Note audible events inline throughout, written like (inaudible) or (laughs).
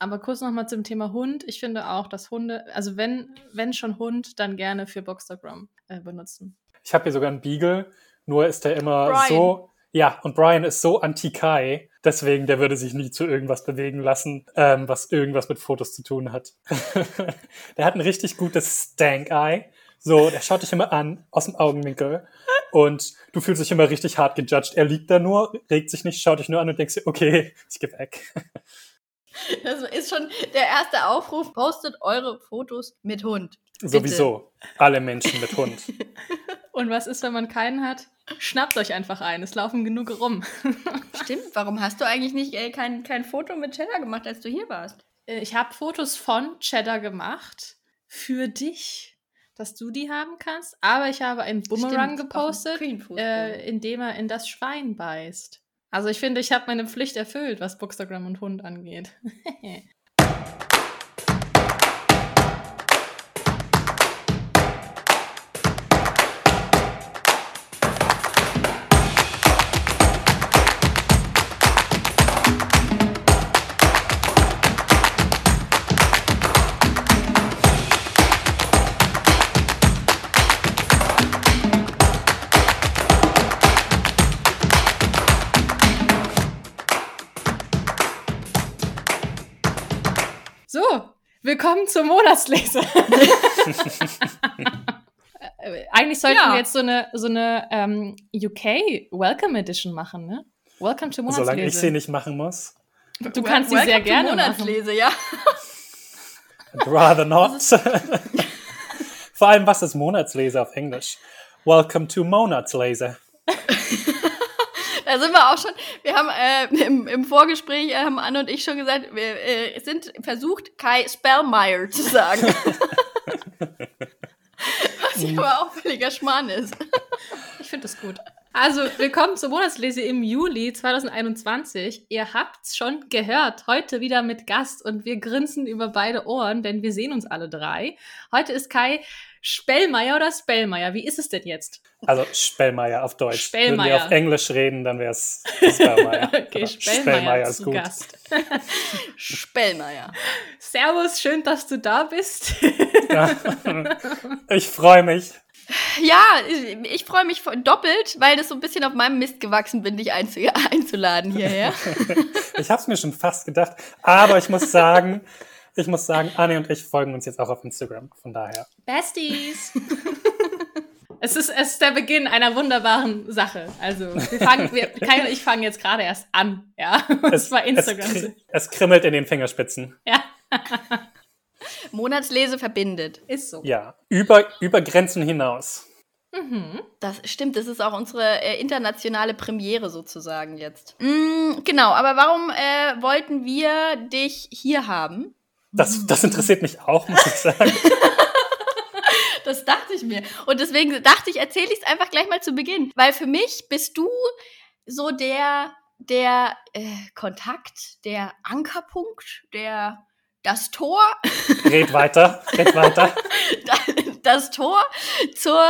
Aber kurz nochmal zum Thema Hund. Ich finde auch, dass Hunde, also wenn, wenn schon Hund, dann gerne für Boxstagram äh, benutzen. Ich habe hier sogar einen Beagle, nur ist der immer Brian. so. Ja, und Brian ist so anti-Kai, deswegen der würde sich nie zu irgendwas bewegen lassen, ähm, was irgendwas mit Fotos zu tun hat. (laughs) der hat ein richtig gutes Stank-Eye. So, der schaut dich immer an, aus dem Augenwinkel. Und du fühlst dich immer richtig hart gejudged. Er liegt da nur, regt sich nicht, schaut dich nur an und denkst dir, okay, ich geh weg. (laughs) (laughs) Das ist schon der erste Aufruf. Postet eure Fotos mit Hund. Bitte. Sowieso. Alle Menschen mit Hund. (laughs) Und was ist, wenn man keinen hat? Schnappt euch einfach ein. Es laufen genug rum. (laughs) Stimmt, warum hast du eigentlich nicht äh, kein, kein Foto mit Cheddar gemacht, als du hier warst? Äh, ich habe Fotos von Cheddar gemacht für dich, dass du die haben kannst. Aber ich habe einen Boomerang Stimmt, gepostet, äh, in dem er in das Schwein beißt. Also ich finde, ich habe meine Pflicht erfüllt, was Bookstagram und Hund angeht. (laughs) willkommen zur Monatslese. Äh, (laughs) Eigentlich sollten Ja. wir jetzt so eine, so eine ähm, UK Welcome Edition machen, ne? Welcome to Monatslese. Solange ich sie nicht machen muss. Du kannst sie sehr Welcome gerne machen. Monatslese, ja. I'd rather not. (laughs) Vor allem, was ist Monatslese auf Englisch? Welcome to Monatslese. (laughs) Da sind wir auch schon. Wir haben äh, im, im Vorgespräch, äh, haben Anne und ich schon gesagt, wir äh, sind versucht, Kai Spellmeyer zu sagen. (laughs) Was ja aber auch völliger Schmarrn ist. Ich finde das gut. Also, willkommen zur Monatslese im Juli 2021. Ihr habt's schon gehört. Heute wieder mit Gast und wir grinsen über beide Ohren, denn wir sehen uns alle drei. Heute ist Kai Spellmeier oder Spellmeier. Wie ist es denn jetzt? Also Spellmeier auf Deutsch. Spellmeier. Wenn wir auf Englisch reden, dann wäre es Spellmeier. (laughs) Okay, Oder Spellmeier, ist zu gut. Gast. (laughs) (laughs) Spellmeyer. Servus, schön, dass du da bist. Ja. Ich freue mich. Ja, ich, ich freue mich doppelt, weil das so ein bisschen auf meinem Mist gewachsen bin, dich einzu einzuladen hierher. Ich habe es mir schon fast gedacht. Aber ich muss sagen, ich muss sagen, Anne und ich folgen uns jetzt auch auf Instagram. Von daher. Besties. (laughs) (laughs) es, ist, es ist der Beginn einer wunderbaren Sache. Also, wir fangen, wir, Kai und ich fangen jetzt gerade erst an. Ja, (laughs) und zwar Instagram. Es, es krimmelt in den Fingerspitzen. ja, Monatslese verbindet. ist so. Ja. Über, über Grenzen hinaus. Mhm. Das stimmt, das ist auch unsere äh, internationale Premiere sozusagen jetzt. Mm, genau, aber warum äh, wollten wir dich hier haben? Das, das interessiert mich auch, muss ich sagen. (laughs) Das dachte ich mir. Und deswegen dachte ich, erzähle ich es einfach gleich mal zu Beginn. Weil für mich bist du so der, der äh, Kontakt, der Ankerpunkt, der das Tor, Red weiter, red weiter. (laughs) das Tor zur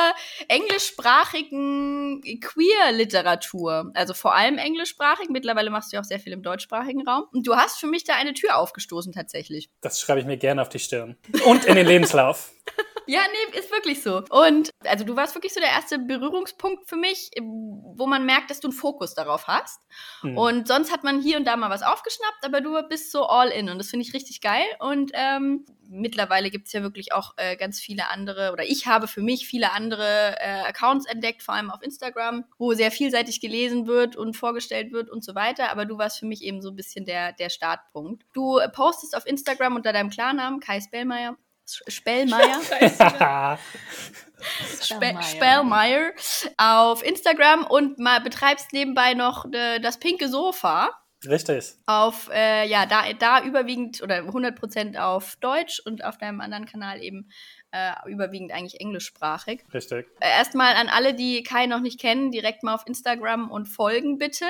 englischsprachigen Queer-Literatur. Also vor allem englischsprachig. Mittlerweile machst du ja auch sehr viel im deutschsprachigen Raum. Und du hast für mich da eine Tür aufgestoßen tatsächlich. Das schreibe ich mir gerne auf die Stirn. Und in den Lebenslauf. (laughs) Ja, nee, ist wirklich so. Und also du warst wirklich so der erste Berührungspunkt für mich, wo man merkt, dass du einen Fokus darauf hast. Hm. Und sonst hat man hier und da mal was aufgeschnappt, aber du bist so all in und das finde ich richtig geil. Und ähm, mittlerweile gibt es ja wirklich auch äh, ganz viele andere, oder ich habe für mich viele andere äh, Accounts entdeckt, vor allem auf Instagram, wo sehr vielseitig gelesen wird und vorgestellt wird und so weiter. Aber du warst für mich eben so ein bisschen der, der Startpunkt. Du äh, postest auf Instagram unter deinem Klarnamen, Kai Spellmeier. Spellmeier. (laughs) (laughs) Spe Spellmeier. Spellmeier auf Instagram und mal betreibst nebenbei noch äh, das pinke Sofa Richtig. auf, äh, ja, da, da überwiegend oder 100% auf Deutsch und auf deinem anderen Kanal eben äh, überwiegend eigentlich englischsprachig. Richtig. Äh, erstmal an alle, die Kai noch nicht kennen, direkt mal auf Instagram und folgen bitte.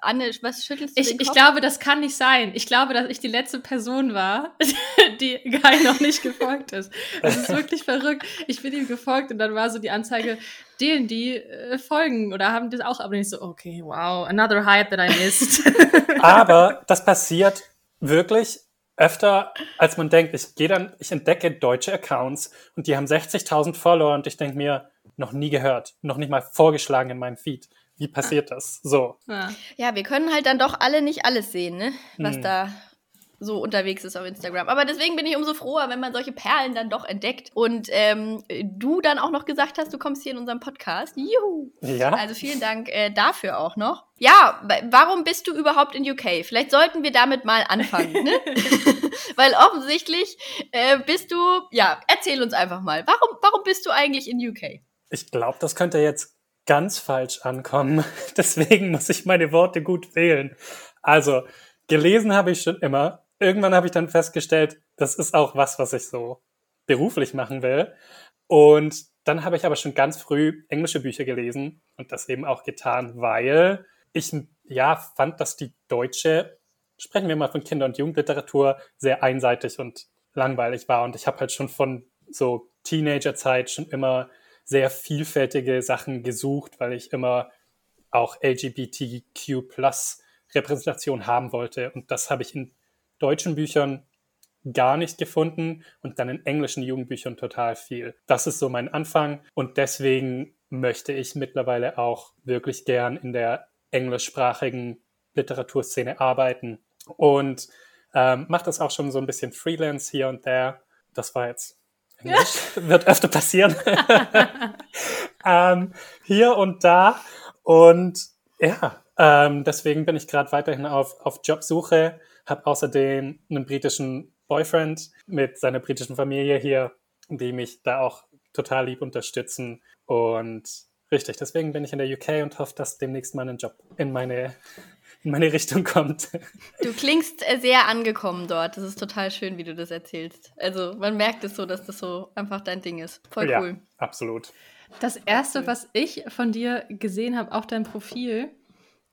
Anne, was schüttelst du Ich, den ich glaube, das kann nicht sein. Ich glaube, dass ich die letzte Person war, (laughs) die Guy noch nicht gefolgt ist. Das ist wirklich verrückt. Ich bin ihm gefolgt und dann war so die Anzeige, denen die äh, folgen oder haben das auch, aber nicht so, okay, wow, another hype that I missed. (laughs) Aber das passiert wirklich öfter, als man denkt. Ich gehe dann, ich entdecke deutsche Accounts und die haben 60.000 Follower und ich denke mir, noch nie gehört, noch nicht mal vorgeschlagen in meinem Feed. Wie passiert das? So. Ja. Ja, wir können halt dann doch alle nicht alles sehen, ne? Was Hm. da so unterwegs ist auf Instagram. Aber deswegen bin ich umso froher, wenn man solche Perlen dann doch entdeckt. Und ähm, du dann auch noch gesagt hast, du kommst hier in unserem Podcast. Juhu! Ja. Also vielen Dank äh, dafür auch noch. Ja, wa- warum bist du überhaupt in UK? Vielleicht sollten wir damit mal anfangen, ne? (laughs) (laughs) Weil offensichtlich äh, bist du, ja, erzähl uns einfach mal. Warum, warum bist du eigentlich in UK? Ich glaube, das könnte jetzt ganz falsch ankommen. (laughs) Deswegen muss ich meine Worte gut wählen. Also, gelesen habe ich schon immer. Irgendwann habe ich dann festgestellt, das ist auch was, was ich so beruflich machen will. Und dann habe ich aber schon ganz früh englische Bücher gelesen und das eben auch getan, weil ich ja fand, dass die deutsche, sprechen wir mal von Kinder- und Jugendliteratur, sehr einseitig und langweilig war. Und ich habe halt schon von so Teenagerzeit schon immer sehr vielfältige Sachen gesucht, weil ich immer auch LGBTQ Repräsentation haben wollte. Und das habe ich in deutschen Büchern gar nicht gefunden und dann in englischen Jugendbüchern total viel. Das ist so mein Anfang und deswegen möchte ich mittlerweile auch wirklich gern in der englischsprachigen Literaturszene arbeiten und ähm, mache das auch schon so ein bisschen Freelance hier und there. Das war jetzt (laughs) Englisch, wird öfter passieren. (laughs) ähm, hier und da und ja, ähm, deswegen bin ich gerade weiterhin auf, auf Jobsuche, habe außerdem einen britischen Boyfriend mit seiner britischen Familie hier, die mich da auch total lieb unterstützen. Und richtig, deswegen bin ich in der UK und hoffe, dass demnächst mal ein Job in meine, in meine Richtung kommt. Du klingst sehr angekommen dort. Das ist total schön, wie du das erzählst. Also man merkt es so, dass das so einfach dein Ding ist. Voll ja, cool. absolut. Das erste, was ich von dir gesehen habe auf deinem Profil,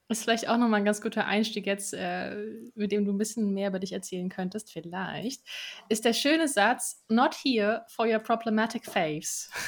ist vielleicht auch nochmal ein ganz guter Einstieg jetzt, äh, mit dem du ein bisschen mehr über dich erzählen könntest, vielleicht, ist der schöne Satz, not here for your problematic faves. (laughs)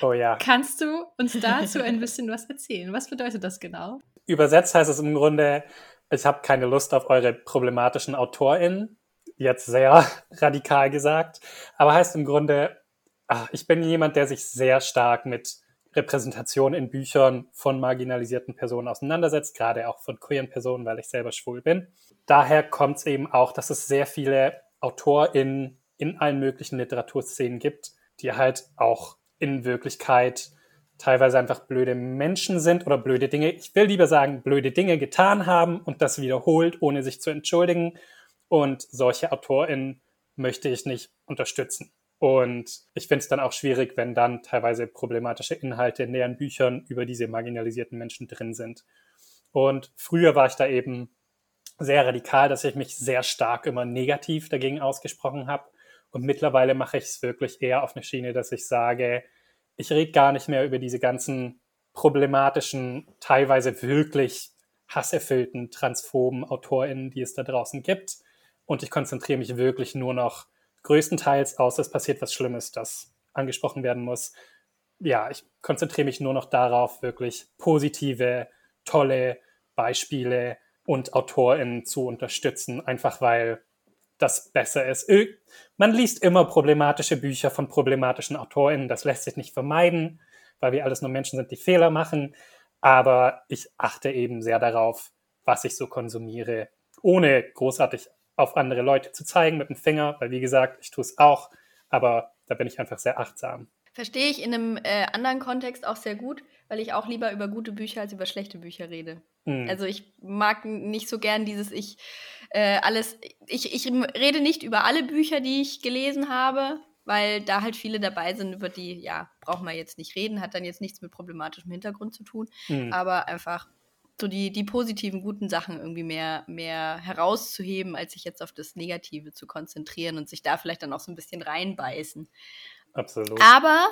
Oh ja. Kannst du uns dazu (laughs) ein bisschen was erzählen? Was bedeutet das genau? Übersetzt heißt es im Grunde, ich habe keine Lust auf eure problematischen AutorInnen. Jetzt sehr (laughs) radikal gesagt. Aber heißt im Grunde, ach, ich bin jemand, der sich sehr stark mit Repräsentation in Büchern von marginalisierten Personen auseinandersetzt, gerade auch von queeren Personen, weil ich selber schwul bin. Daher kommt es eben auch, dass es sehr viele AutorInnen in allen möglichen Literaturszenen gibt, die halt auch in Wirklichkeit teilweise einfach blöde Menschen sind oder blöde Dinge, ich will lieber sagen, blöde Dinge getan haben und das wiederholt, ohne sich zu entschuldigen. Und solche AutorInnen möchte ich nicht unterstützen. Und ich finde es dann auch schwierig, wenn dann teilweise problematische Inhalte in deren Büchern über diese marginalisierten Menschen drin sind. Und früher war ich da eben sehr radikal, dass ich mich sehr stark immer negativ dagegen ausgesprochen habe. Und mittlerweile mache ich es wirklich eher auf eine Schiene, dass ich sage, ich rede gar nicht mehr über diese ganzen problematischen, teilweise wirklich hasserfüllten, transphoben AutorInnen, die es da draußen gibt. Und ich konzentriere mich wirklich nur noch größtenteils aus, es passiert was Schlimmes, das angesprochen werden muss. Ja, ich konzentriere mich nur noch darauf, wirklich positive, tolle Beispiele und AutorInnen zu unterstützen, einfach weil das besser ist. Man liest immer problematische Bücher von problematischen AutorInnen, das lässt sich nicht vermeiden, weil wir alles nur Menschen sind, die Fehler machen. Aber ich achte eben sehr darauf, was ich so konsumiere, ohne großartig auf andere Leute zu zeigen mit dem Finger, weil wie gesagt, ich tue es auch, aber da bin ich einfach sehr achtsam. Verstehe ich in einem äh, anderen Kontext auch sehr gut, weil ich auch lieber über gute Bücher als über schlechte Bücher rede. Hm. Also ich mag nicht so gern dieses, ich äh, alles, ich, ich rede nicht über alle Bücher, die ich gelesen habe, weil da halt viele dabei sind, über die, ja, brauchen wir jetzt nicht reden, hat dann jetzt nichts mit problematischem Hintergrund zu tun, Hm. aber einfach so die, die positiven, guten Sachen irgendwie mehr, mehr herauszuheben, als sich jetzt auf das Negative zu konzentrieren und sich da vielleicht dann auch so ein bisschen reinbeißen. Absolut. Aber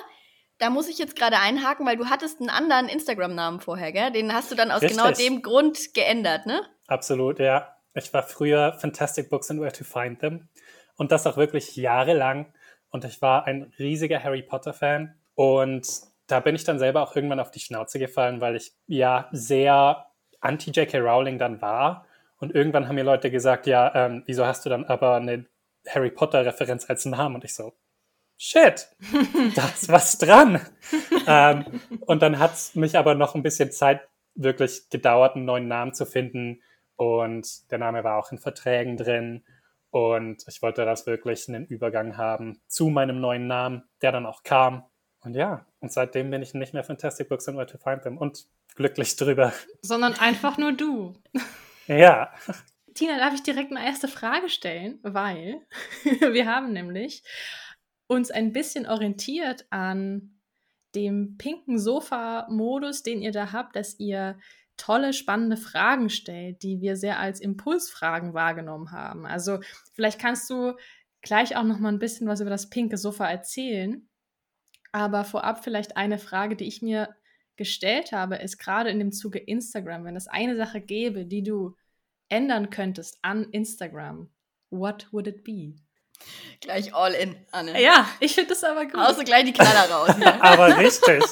da muss ich jetzt gerade einhaken, weil du hattest einen anderen Instagram-Namen vorher, gell? Den hast du dann aus Richtig. genau dem Grund geändert, ne? Absolut, ja. Ich war früher Fantastic Books and Where to Find Them. Und das auch wirklich jahrelang. Und ich war ein riesiger Harry Potter-Fan. Und da bin ich dann selber auch irgendwann auf die Schnauze gefallen, weil ich ja sehr anti-J.K. Rowling dann war Und irgendwann haben mir Leute gesagt, ja, ähm, wieso hast du dann aber eine Harry Potter-Referenz als Namen? Und ich so, shit, (laughs) da ist was dran. ähm, und dann hat es mich aber noch ein bisschen Zeit wirklich gedauert, einen neuen Namen zu finden. Und der Name war auch in Verträgen drin. Und ich wollte das wirklich einen Übergang haben zu meinem neuen Namen, der dann auch kam. Und ja, und seitdem bin ich nicht mehr Fantastic Books and Where to Find Them und glücklich drüber. Sondern einfach nur du. Ja. Tina, darf ich direkt eine erste Frage stellen? Weil (laughs) wir haben nämlich uns ein bisschen orientiert an dem pinken Sofa-Modus, den ihr da habt, dass ihr tolle, spannende Fragen stellt, die wir sehr als Impulsfragen wahrgenommen haben. Also vielleicht kannst du gleich auch noch mal ein bisschen was über das pinke Sofa erzählen. Aber vorab vielleicht eine Frage, die ich mir gestellt habe, ist gerade in dem Zuge Instagram, wenn es eine Sache gäbe, die du ändern könntest an Instagram, what would it be? Gleich all in, Anne. Ja, ich finde das aber gut. Du gleich die Knaller raus. Ja. (laughs) aber richtig.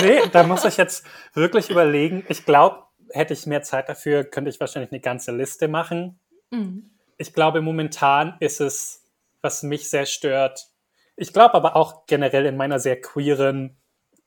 Nee, da muss ich jetzt wirklich überlegen. Ich glaube, hätte ich mehr Zeit dafür, könnte ich wahrscheinlich eine ganze Liste machen. Mhm. Ich glaube, momentan ist es, was mich sehr stört. Ich glaube aber auch generell in meiner sehr queeren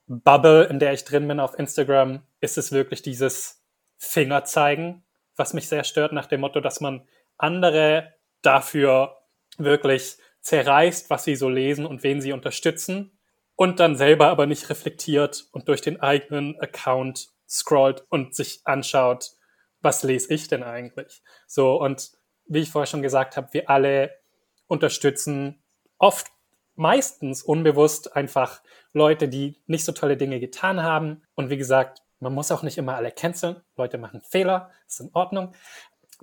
Bubble, in der ich drin bin auf Instagram, ist es wirklich dieses Fingerzeigen, was mich sehr stört, nach dem Motto, dass man andere dafür wirklich zerreißt, was sie so lesen und wen sie unterstützen und dann selber aber nicht reflektiert und durch den eigenen Account scrollt und sich anschaut, was lese ich denn eigentlich? So, und wie ich vorher schon gesagt habe, wir alle unterstützen oft, meistens unbewusst einfach Leute, die nicht so tolle Dinge getan haben. Und wie gesagt, man muss auch nicht immer alle canceln. Leute machen Fehler, ist in Ordnung.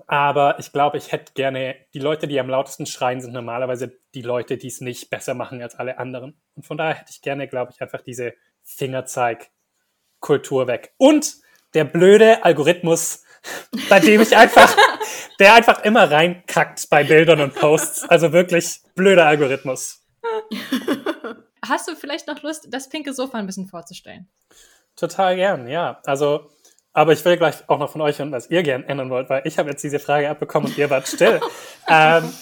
Aber ich glaube, ich hätte gerne, die Leute, die am lautesten schreien, sind normalerweise die Leute, die es nicht besser machen als alle anderen. Und von daher hätte ich gerne, glaube ich, einfach diese Fingerzeig-Kultur weg. Und der blöde Algorithmus, (laughs) bei dem ich einfach, der einfach immer reinkackt bei Bildern und Posts. Also wirklich blöder Algorithmus. (laughs) Hast du vielleicht noch Lust, das pinke Sofa ein bisschen vorzustellen? Total gern, ja. Also aber ich will gleich auch noch von euch hören, was ihr gern ändern wollt, weil ich habe jetzt diese Frage abbekommen und ihr wart still. (laughs) ähm,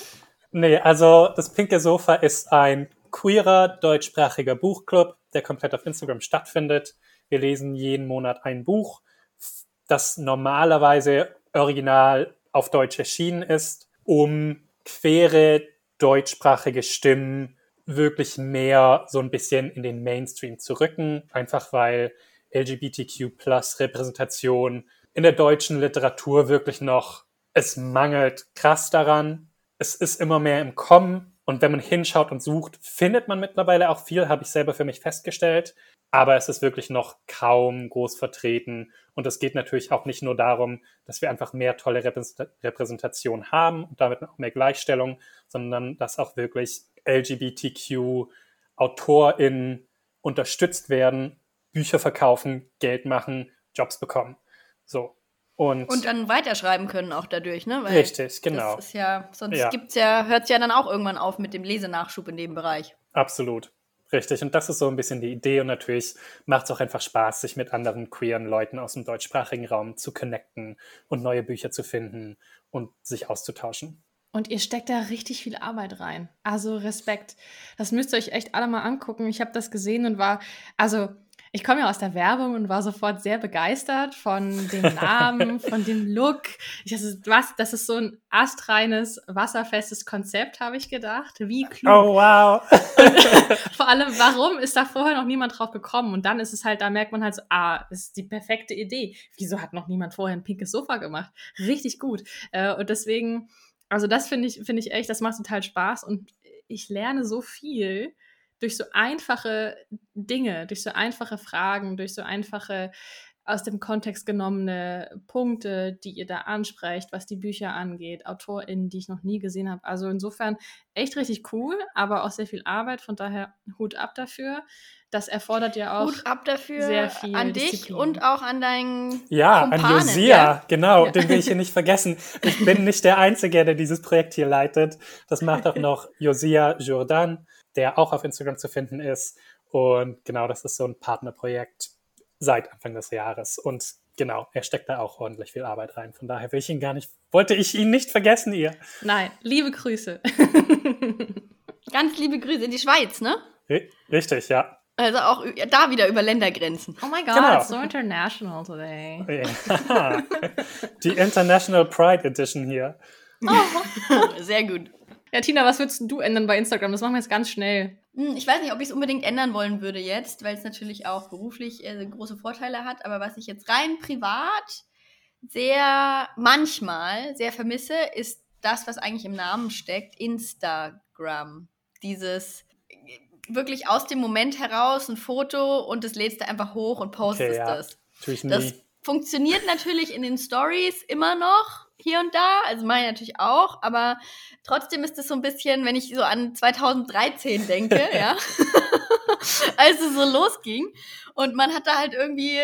nee, also das Pinke Sofa ist ein queerer deutschsprachiger Buchclub, der komplett auf Instagram stattfindet. Wir lesen jeden Monat ein Buch, das normalerweise original auf Deutsch erschienen ist, um quere deutschsprachige Stimmen wirklich mehr so ein bisschen in den Mainstream zu rücken, einfach weil LGBTQ-Plus-Repräsentation in der deutschen Literatur wirklich noch, es mangelt krass daran. Es ist immer mehr im Kommen und wenn man hinschaut und sucht, findet man mittlerweile auch viel, habe ich selber für mich festgestellt. Aber es ist wirklich noch kaum groß vertreten. Und es geht natürlich auch nicht nur darum, dass wir einfach mehr tolle Repräsentation haben und damit auch mehr Gleichstellung, sondern dass auch wirklich LGBTQ-AutorInnen unterstützt werden Bücher verkaufen, Geld machen, Jobs bekommen. So. Und, und dann weiterschreiben können auch dadurch, ne? Weil richtig, genau. Das ist ja, sonst ja. gibt's ja, hört es ja dann auch irgendwann auf mit dem Lesenachschub in dem Bereich. Absolut. Richtig. Und das ist so ein bisschen die Idee. Und natürlich macht es auch einfach Spaß, sich mit anderen queeren Leuten aus dem deutschsprachigen Raum zu connecten und neue Bücher zu finden und sich auszutauschen. Und ihr steckt da richtig viel Arbeit rein. Also Respekt. Das müsst ihr euch echt alle mal angucken. Ich habe das gesehen und war, also ich komme ja aus der Werbung und war sofort sehr begeistert von dem Namen, (laughs) von dem Look. Ich, das, ist, was, das ist so ein astreines, wasserfestes Konzept, habe ich gedacht. Wie klug. Oh, wow. (laughs) vor allem, warum ist da vorher noch niemand drauf gekommen? Und dann ist es halt, da merkt man halt so, ah, das ist die perfekte Idee. Wieso hat noch niemand vorher ein pinkes Sofa gemacht? Richtig gut. Äh, und deswegen, also das finde ich, finde ich echt, das macht total Spaß und ich lerne so viel durch so einfache Dinge, durch so einfache Fragen, durch so einfache aus dem Kontext genommene Punkte, die ihr da ansprecht, was die Bücher angeht, AutorInnen, die ich noch nie gesehen habe. Also insofern echt richtig cool, aber auch sehr viel Arbeit, von daher Hut ab dafür. Das erfordert ja auch Hut ab dafür sehr viel an dich Disziplin. und auch an deinen Ja, Kumpanen, an Josia, ja? genau, ja. den will ich hier nicht vergessen. Ich bin nicht der Einzige, der dieses Projekt hier leitet. Das macht auch noch (laughs) Josia Jourdan der auch auf Instagram zu finden ist. Und genau, das ist so ein Partnerprojekt seit Anfang des Jahres. Und genau, er steckt da auch ordentlich viel Arbeit rein. Von daher will ich ihn gar nicht, wollte ich ihn nicht vergessen, ihr. Nein, liebe Grüße. (laughs) Ganz liebe Grüße in die Schweiz, ne? Richtig, ja. Also auch da wieder über Ländergrenzen. Oh my god, Genau. it's so international today. (laughs) Ja. Die International Pride Edition hier. (laughs) Sehr gut. Ja, Tina, was würdest du ändern bei Instagram? Das machen wir jetzt ganz schnell. Hm, Ich weiß nicht, ob ich es unbedingt ändern wollen würde jetzt, weil es natürlich auch beruflich äh, große Vorteile hat. Aber was ich jetzt rein privat sehr manchmal sehr vermisse, ist das, was eigentlich im Namen steckt, Instagram. Dieses äh, wirklich aus dem Moment heraus ein Foto und das lädst du einfach hoch und postest Okay, ja. das. Das nie. funktioniert natürlich in den Stories immer noch hier und da, also meine natürlich auch, aber trotzdem ist es so ein bisschen, wenn ich so an 2013 denke, (laughs) ja, (laughs) als es so losging und man hat da halt irgendwie,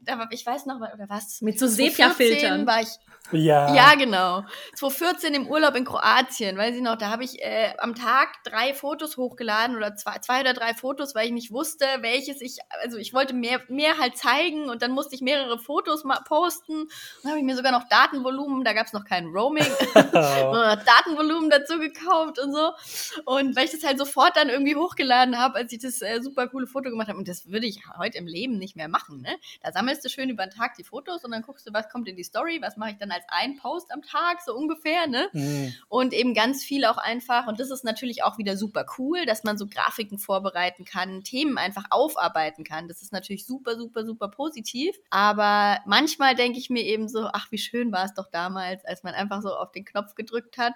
da war, ich weiß noch, oder was? Mit so 2014 Sepia-Filtern. war ich Ja. ja, genau. 2014 im Urlaub in Kroatien, weiß ich noch, da habe ich äh, am Tag drei Fotos hochgeladen oder zwei, zwei oder drei Fotos, weil ich nicht wusste, welches ich, also ich wollte mehr, mehr halt zeigen und dann musste ich mehrere Fotos mal posten. Dann habe ich mir sogar noch Datenvolumen, da gab es noch kein Roaming. (laughs) (laughs) Datenvolumen dazu gekauft und so. Und weil ich das halt sofort dann irgendwie hochgeladen habe, als ich das äh, super coole Foto gemacht habe. Und das würde ich heute im Leben nicht mehr machen. Ne? Da sammelst du schön über den Tag die Fotos und dann guckst du, was kommt in die Story, was mache ich dann als ein Post am Tag, so ungefähr. Ne? Mm. Und eben ganz viel auch einfach. Und das ist natürlich auch wieder super cool, dass man so Grafiken vorbereiten kann, Themen einfach aufarbeiten kann. Das ist natürlich super, super, super positiv. Aber manchmal denke ich mir eben so, ach, wie schön war es doch damals, als man einfach so auf den Knopf gedrückt hat,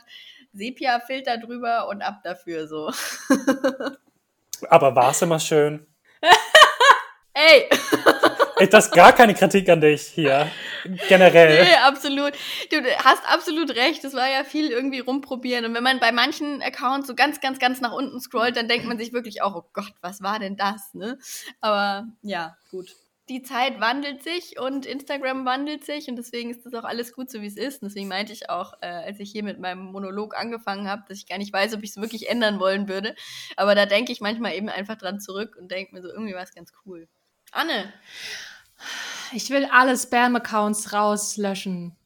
Sepia-Filter drüber und ab dafür so. Aber war es immer schön? (laughs) Ey! (laughs) Ey, das ist gar keine Kritik an dich hier. Generell. Nee, absolut. Du hast absolut recht. Es war ja viel irgendwie rumprobieren. Und wenn man bei manchen Accounts so ganz, ganz, ganz nach unten scrollt, dann denkt man sich wirklich auch, oh Gott, was war denn das? Ne? Aber ja, gut. Die Zeit wandelt sich und Instagram wandelt sich und deswegen ist das auch alles gut so, wie es ist. Und deswegen meinte ich auch, äh, als ich hier mit meinem Monolog angefangen habe, dass ich gar nicht weiß, ob ich es wirklich ändern wollen würde. Aber da denke ich manchmal eben einfach dran zurück und denke mir so, irgendwie war es ganz cool. Anne, Ich will alle Spam-Accounts rauslöschen.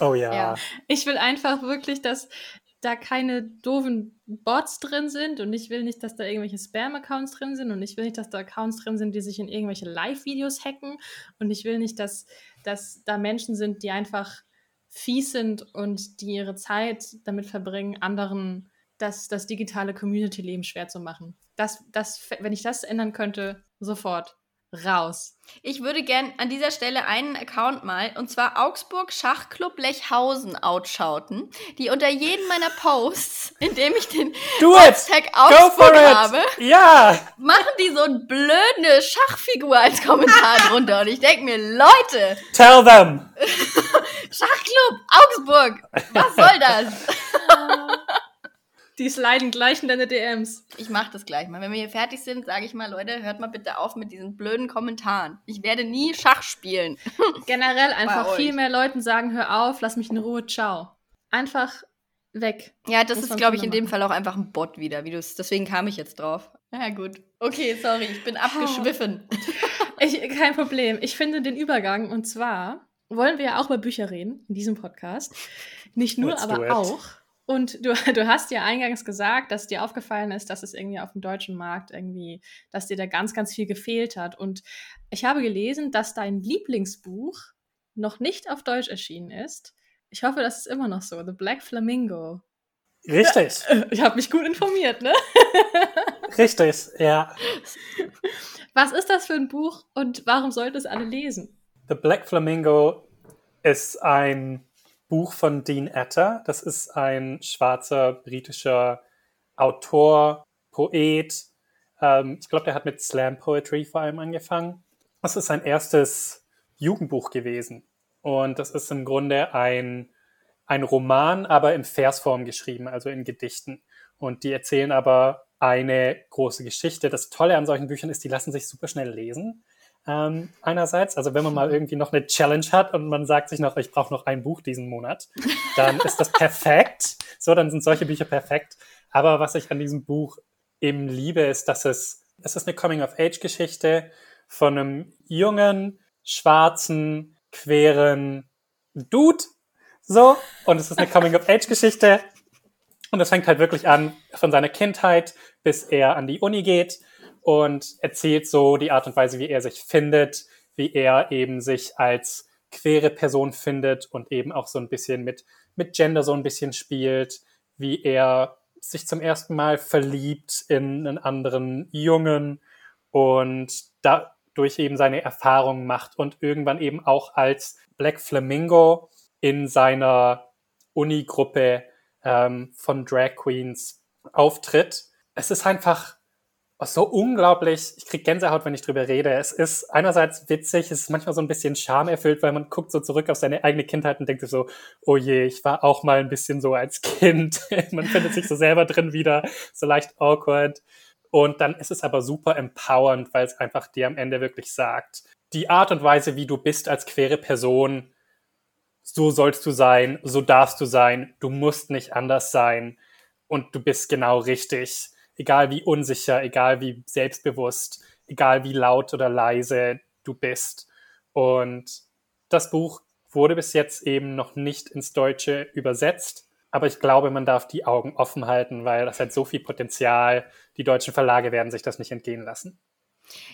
Oh ja. Ja. Ich will einfach wirklich, dass da keine doofen Bots drin sind und ich will nicht, dass da irgendwelche Spam-Accounts drin sind und ich will nicht, dass da Accounts drin sind, die sich in irgendwelche Live-Videos hacken und ich will nicht, dass, dass da Menschen sind, die einfach fies sind und die ihre Zeit damit verbringen, anderen das, das digitale Community-Leben schwer zu machen. Das, das, wenn ich das ändern könnte, sofort raus. Ich würde gern an dieser Stelle einen Account mal, und zwar Augsburg Schachclub Lechhausen outschauten, die unter jedem meiner Posts, (laughs) in dem ich den Do! Hashtag Augsburg habe, Ja! machen die so eine blöde Schachfigur als Kommentar (laughs) drunter. Und ich denke mir, Leute, Tell them! (laughs) Schachclub Augsburg, was soll das? Die sliden gleich in deine DMs. Ich mache das gleich mal. Wenn wir hier fertig sind, sage ich mal, Leute, hört mal bitte auf mit diesen blöden Kommentaren. Ich werde nie Schach spielen. (laughs) Generell einfach viel mehr Leuten sagen, hör auf, lass mich in Ruhe, ciao. Einfach weg. Ja, das Muss ist, glaube ich, in dem. Fall auch einfach ein Bot wieder, wie du es. Deswegen kam ich jetzt drauf. Ja, gut. Okay, sorry, ich bin abgeschwiffen. (laughs) Ich, kein Problem. Ich finde den Übergang und zwar wollen wir ja auch über Bücher reden in diesem Podcast. Nicht nur, Let's aber it. auch. Und du, (laughs) du hast ja eingangs gesagt, dass dir aufgefallen ist, dass es irgendwie auf dem deutschen Markt irgendwie, dass dir da ganz, ganz viel gefehlt hat. Und ich habe gelesen, dass dein Lieblingsbuch noch nicht auf Deutsch erschienen ist. Ich hoffe, das ist immer noch so. The Black Flamingo. Richtig, (laughs) Ich habe mich gut informiert, ne? (laughs) richtig, ja. Was ist das für ein Buch und warum sollte es alle lesen? The Black Flamingo ist ein Buch von Dean Atter. Das ist ein schwarzer britischer Autor, Poet. Ähm, ich glaube, der hat mit Slam Poetry vor allem angefangen. Das ist sein erstes Jugendbuch gewesen. Und das ist im Grunde ein, ein Roman, aber in Versform geschrieben, also in Gedichten. Und die erzählen aber eine große Geschichte. Das Tolle an solchen Büchern ist, die lassen sich super schnell lesen. Ähm, einerseits, also wenn man mal irgendwie noch eine Challenge hat und man sagt sich noch, ich brauche noch ein Buch diesen Monat, dann ist das perfekt. So, dann sind solche Bücher perfekt. Aber was ich an diesem Buch eben liebe, ist, dass es, es ist eine Coming-of-Age-Geschichte von einem jungen, schwarzen, queeren Dude. So. Und es ist eine Coming-of-Age-Geschichte. Und es fängt halt wirklich an von seiner Kindheit, bis er an die Uni geht und erzählt so die Art und Weise, wie er sich findet, wie er eben sich als queere Person findet und eben auch so ein bisschen mit, mit Gender so ein bisschen spielt, wie er sich zum ersten Mal verliebt in einen anderen Jungen und dadurch eben seine Erfahrungen macht und irgendwann eben auch als Black Flamingo in seiner Uni-Gruppe ähm, von Drag Queens auftritt. Es ist einfach so unglaublich, ich krieg Gänsehaut, wenn ich drüber rede. Es ist einerseits witzig, es ist manchmal so ein bisschen schamerfüllt, weil man guckt so zurück auf seine eigene Kindheit und denkt sich so, oh je, ich war auch mal ein bisschen so als Kind. (laughs) man findet sich so selber drin wieder, so leicht awkward. Und dann ist es aber super empowernd, weil es einfach dir am Ende wirklich sagt, die Art und Weise, wie du bist als queere Person, so sollst du sein, so darfst du sein, du musst nicht anders sein und du bist genau richtig egal wie unsicher, egal wie selbstbewusst, egal wie laut oder leise du bist. Und das Buch wurde bis jetzt eben noch nicht ins Deutsche übersetzt. Aber ich glaube, man darf die Augen offen halten, weil das hat so viel Potenzial. Die deutschen Verlage werden sich das nicht entgehen lassen.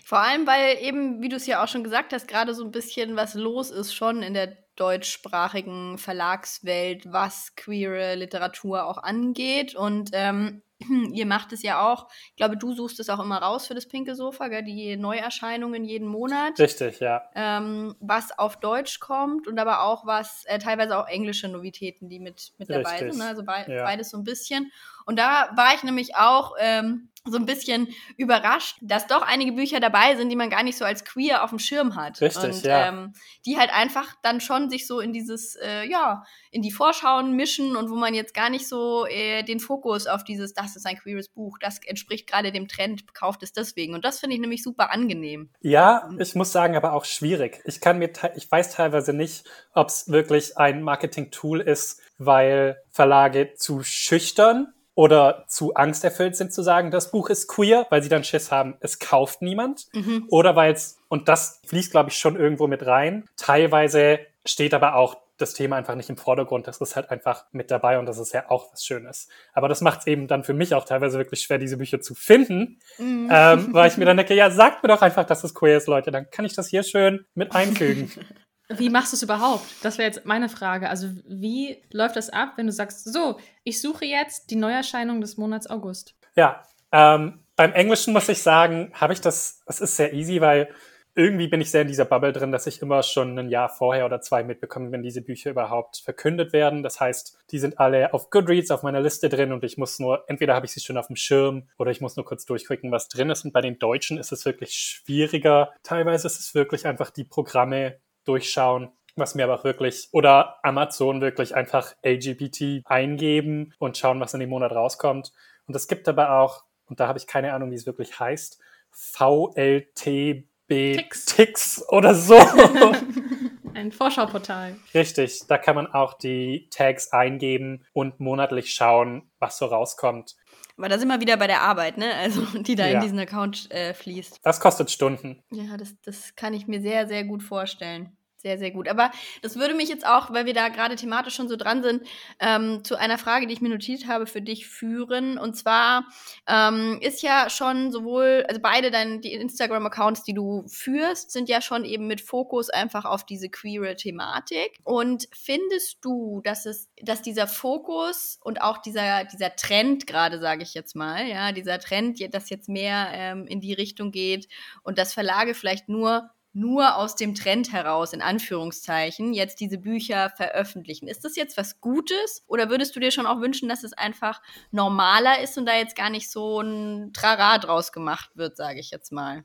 Vor allem, weil eben, wie du es ja auch schon gesagt hast, gerade so ein bisschen was los ist schon in der deutschsprachigen Verlagswelt, was queere Literatur auch angeht. Und ähm, (clears throat) ihr macht es ja auch, ich glaube, du suchst es auch immer raus für das pinke Sofa, gell? die Neuerscheinungen jeden Monat. Richtig, ja. Ähm, was auf Deutsch kommt und aber auch was, äh, teilweise auch englische Novitäten, die mit, mit dabei sind. Ne? Also be ja. beides so ein bisschen. Und da war ich nämlich auch ähm, so ein bisschen überrascht, dass doch einige Bücher dabei sind, die man gar nicht so als queer auf dem Schirm hat. Richtig, und, ja. Ähm, die halt einfach dann schon sich so in dieses, äh, ja, in die Vorschauen mischen und wo man jetzt gar nicht so äh, den Fokus auf dieses, das ist ein queeres Buch, das entspricht gerade dem Trend, kauft es deswegen. Und das finde ich nämlich super angenehm. Ja, ich muss sagen, aber auch schwierig. Ich kann mir, ich weiß teilweise nicht, ob es wirklich ein Marketing-Tool ist, weil Verlage zu schüchtern oder zu angsterfüllt sind zu sagen, das Buch ist queer, weil sie dann Schiss haben, es kauft niemand. Mhm. Oder weil es, und das fließt, glaube ich, schon irgendwo mit rein, teilweise steht aber auch das Thema einfach nicht im Vordergrund. Das ist halt einfach mit dabei und das ist ja auch was Schönes. Aber das macht es eben dann für mich auch teilweise wirklich schwer, diese Bücher zu finden, mm. ähm, weil ich mir dann denke, ja, sagt mir doch einfach, dass es queer ist, Leute. Dann kann ich das hier schön mit einfügen. (laughs) Wie machst du es überhaupt? Das wäre jetzt meine Frage. Also, wie läuft das ab, wenn du sagst, so, ich suche jetzt die Neuerscheinung des Monats August? Ja, ähm, beim Englischen muss ich sagen, habe ich das, es ist sehr easy, weil irgendwie bin ich sehr in dieser Bubble drin, dass ich immer schon ein Jahr vorher oder zwei mitbekomme, wenn diese Bücher überhaupt verkündet werden. Das heißt, die sind alle auf Goodreads auf meiner Liste drin und ich muss nur, entweder habe ich sie schon auf dem Schirm oder ich muss nur kurz durchklicken, was drin ist. Und bei den Deutschen ist es wirklich schwieriger. Teilweise ist es wirklich einfach die Programme durchschauen, was mir aber auch wirklich, oder Amazon wirklich einfach LGBT eingeben und schauen, was in dem Monat rauskommt. Und es gibt aber auch, und da habe ich keine Ahnung, wie es wirklich heißt, VLTB Tix, Tix oder so. (laughs) Ein Vorschauportal. Richtig, da kann man auch die Tags eingeben und monatlich schauen, was so rauskommt. Aber da sind wir wieder bei der Arbeit, ne? Also (laughs) die da ja. in diesen Account äh, fließt. Das kostet Stunden. Ja, das, das kann ich mir sehr, sehr gut vorstellen. Sehr, sehr gut. Aber das würde mich jetzt auch, weil wir da gerade thematisch schon so dran sind, ähm, zu einer Frage, die ich mir notiert habe, für dich führen. Und zwar ähm, ist ja schon sowohl, also beide deine die Instagram-Accounts, die du führst, sind ja schon eben mit Fokus einfach auf diese queere Thematik. Und findest du, dass es, dass dieser Fokus und auch dieser, dieser Trend gerade, sage ich jetzt mal, ja, dieser Trend, dass jetzt mehr ähm, in die Richtung geht und dass Verlage vielleicht nur nur aus dem Trend heraus, in Anführungszeichen, jetzt diese Bücher veröffentlichen. Ist das jetzt was Gutes oder würdest du dir schon auch wünschen, dass es einfach normaler ist und da jetzt gar nicht so ein Trara draus gemacht wird, sage ich jetzt mal?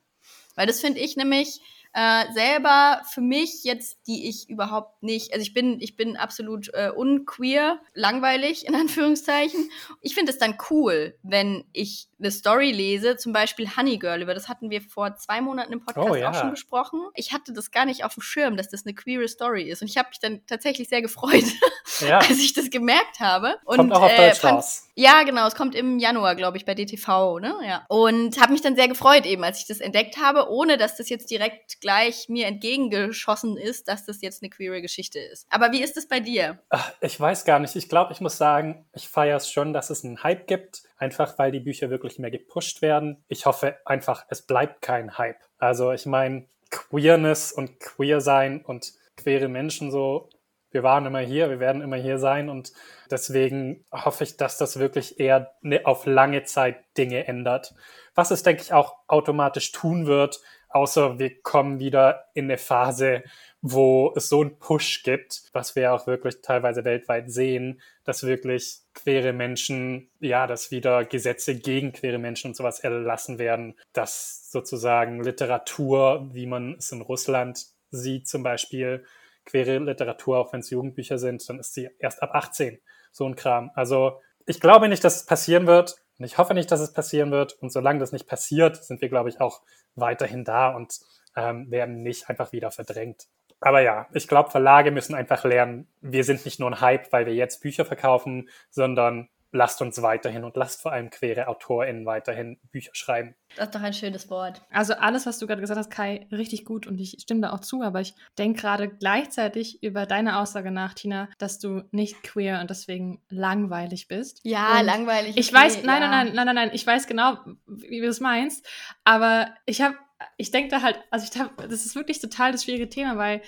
Weil das finde ich nämlich äh, selber für mich jetzt, die ich überhaupt nicht, also ich bin, ich bin absolut äh, unqueer, langweilig in (laughs) Anführungszeichen. Ich finde es dann cool, wenn ich eine Story lese, zum Beispiel Honey Girl, über das hatten wir vor zwei Monaten im Podcast oh, ja. auch schon gesprochen. Ich hatte das gar nicht auf dem Schirm, dass das eine queere Story ist. Und ich habe mich dann tatsächlich sehr gefreut, (laughs) ja. als ich das gemerkt habe. Und, kommt auch auf äh, Deutsch fand, raus. Ja, genau, es kommt im Januar, glaube ich, bei DTV, ne? Ja. Und habe mich dann sehr gefreut, eben, als ich das entdeckt habe, ohne dass das jetzt direkt gleich mir entgegengeschossen ist, dass das jetzt eine queere Geschichte ist. Aber wie ist es bei dir? Ach, ich weiß gar nicht. Ich glaube, ich muss sagen, ich feiere es schon, dass es einen Hype gibt, einfach weil die Bücher wirklich mehr gepusht werden. Ich hoffe einfach, es bleibt kein Hype. Also ich meine, Queerness und Queer sein und queere Menschen so, wir waren immer hier, wir werden immer hier sein und deswegen hoffe ich, dass das wirklich eher ne, auf lange Zeit Dinge ändert. Was es, denke ich, auch automatisch tun wird, außer wir kommen wieder in eine Phase, wo es so einen Push gibt, was wir auch wirklich teilweise weltweit sehen, dass wirklich queere Menschen, ja, dass wieder Gesetze gegen queere Menschen und sowas erlassen werden, dass sozusagen Literatur, wie man es in Russland sieht zum Beispiel, queere Literatur, auch wenn es Jugendbücher sind, dann ist sie erst ab 18. So ein Kram. Also ich glaube nicht, dass es passieren wird. Und ich hoffe nicht, dass es passieren wird. Und solange das nicht passiert, sind wir, glaube ich, auch weiterhin da und ähm, werden nicht einfach wieder verdrängt. Aber ja, ich glaube, Verlage müssen einfach lernen, wir sind nicht nur ein Hype, weil wir jetzt Bücher verkaufen, sondern lasst uns weiterhin und lasst vor allem queere AutorInnen weiterhin Bücher schreiben. Das ist doch ein schönes Wort. Also alles, was du gerade gesagt hast, Kai, richtig gut und ich stimme da auch zu, aber ich denke gerade gleichzeitig über deine Aussage nach, Tina, dass du nicht queer und deswegen langweilig bist. Ja, und langweilig. Ich weiß, nein, ja. nein, nein, nein, nein, nein, ich weiß genau, wie du es meinst, aber ich habe, ich denke da halt, also ich habe, das ist wirklich total das schwierige Thema, weil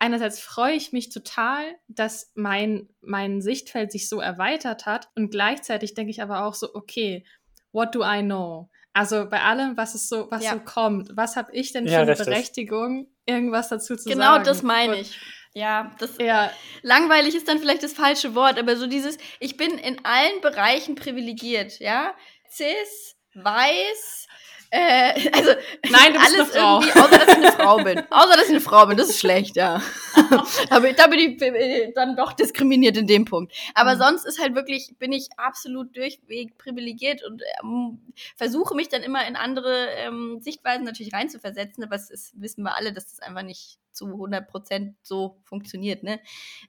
einerseits freue ich mich total, dass mein, mein Sichtfeld sich so erweitert hat und gleichzeitig denke ich aber auch so, okay, what do I know? Also bei allem, was es so, was ja. so kommt, was habe ich denn für ja, eine Berechtigung, irgendwas dazu zu genau sagen? Genau das meine ich. Ja, das ja. langweilig ist dann vielleicht das falsche Wort, aber so dieses, ich bin in allen Bereichen privilegiert, ja. Cis, weiß, äh, (laughs) also Nein, du bist alles eine Frau. außer dass ich eine Frau bin. (laughs) Außer dass ich eine Frau bin, das ist schlecht, ja. (laughs) da, bin, da bin ich äh, dann doch diskriminiert in dem Punkt. Aber mhm. sonst ist halt wirklich, bin ich absolut durchweg privilegiert und ähm, versuche mich dann immer in andere ähm, Sichtweisen natürlich reinzuversetzen, aber es ist, wissen wir alle, dass das einfach nicht zu 100 Prozent so funktioniert. Ne?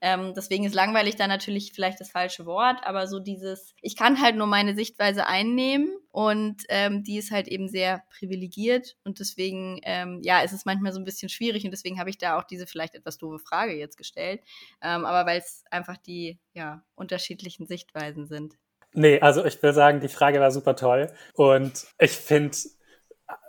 Ähm, deswegen ist langweilig da natürlich vielleicht das falsche Wort, aber so dieses, ich kann halt nur meine Sichtweise einnehmen und ähm, die ist halt eben sehr privilegiert und deswegen, ähm, ja, ist es manchmal so ein bisschen schwierig und deswegen habe ich da auch diese vielleicht etwas doofe Frage jetzt gestellt, ähm, aber weil es einfach die, ja, unterschiedlichen Sichtweisen sind. Nee, also ich will sagen, die Frage war super toll und ich finde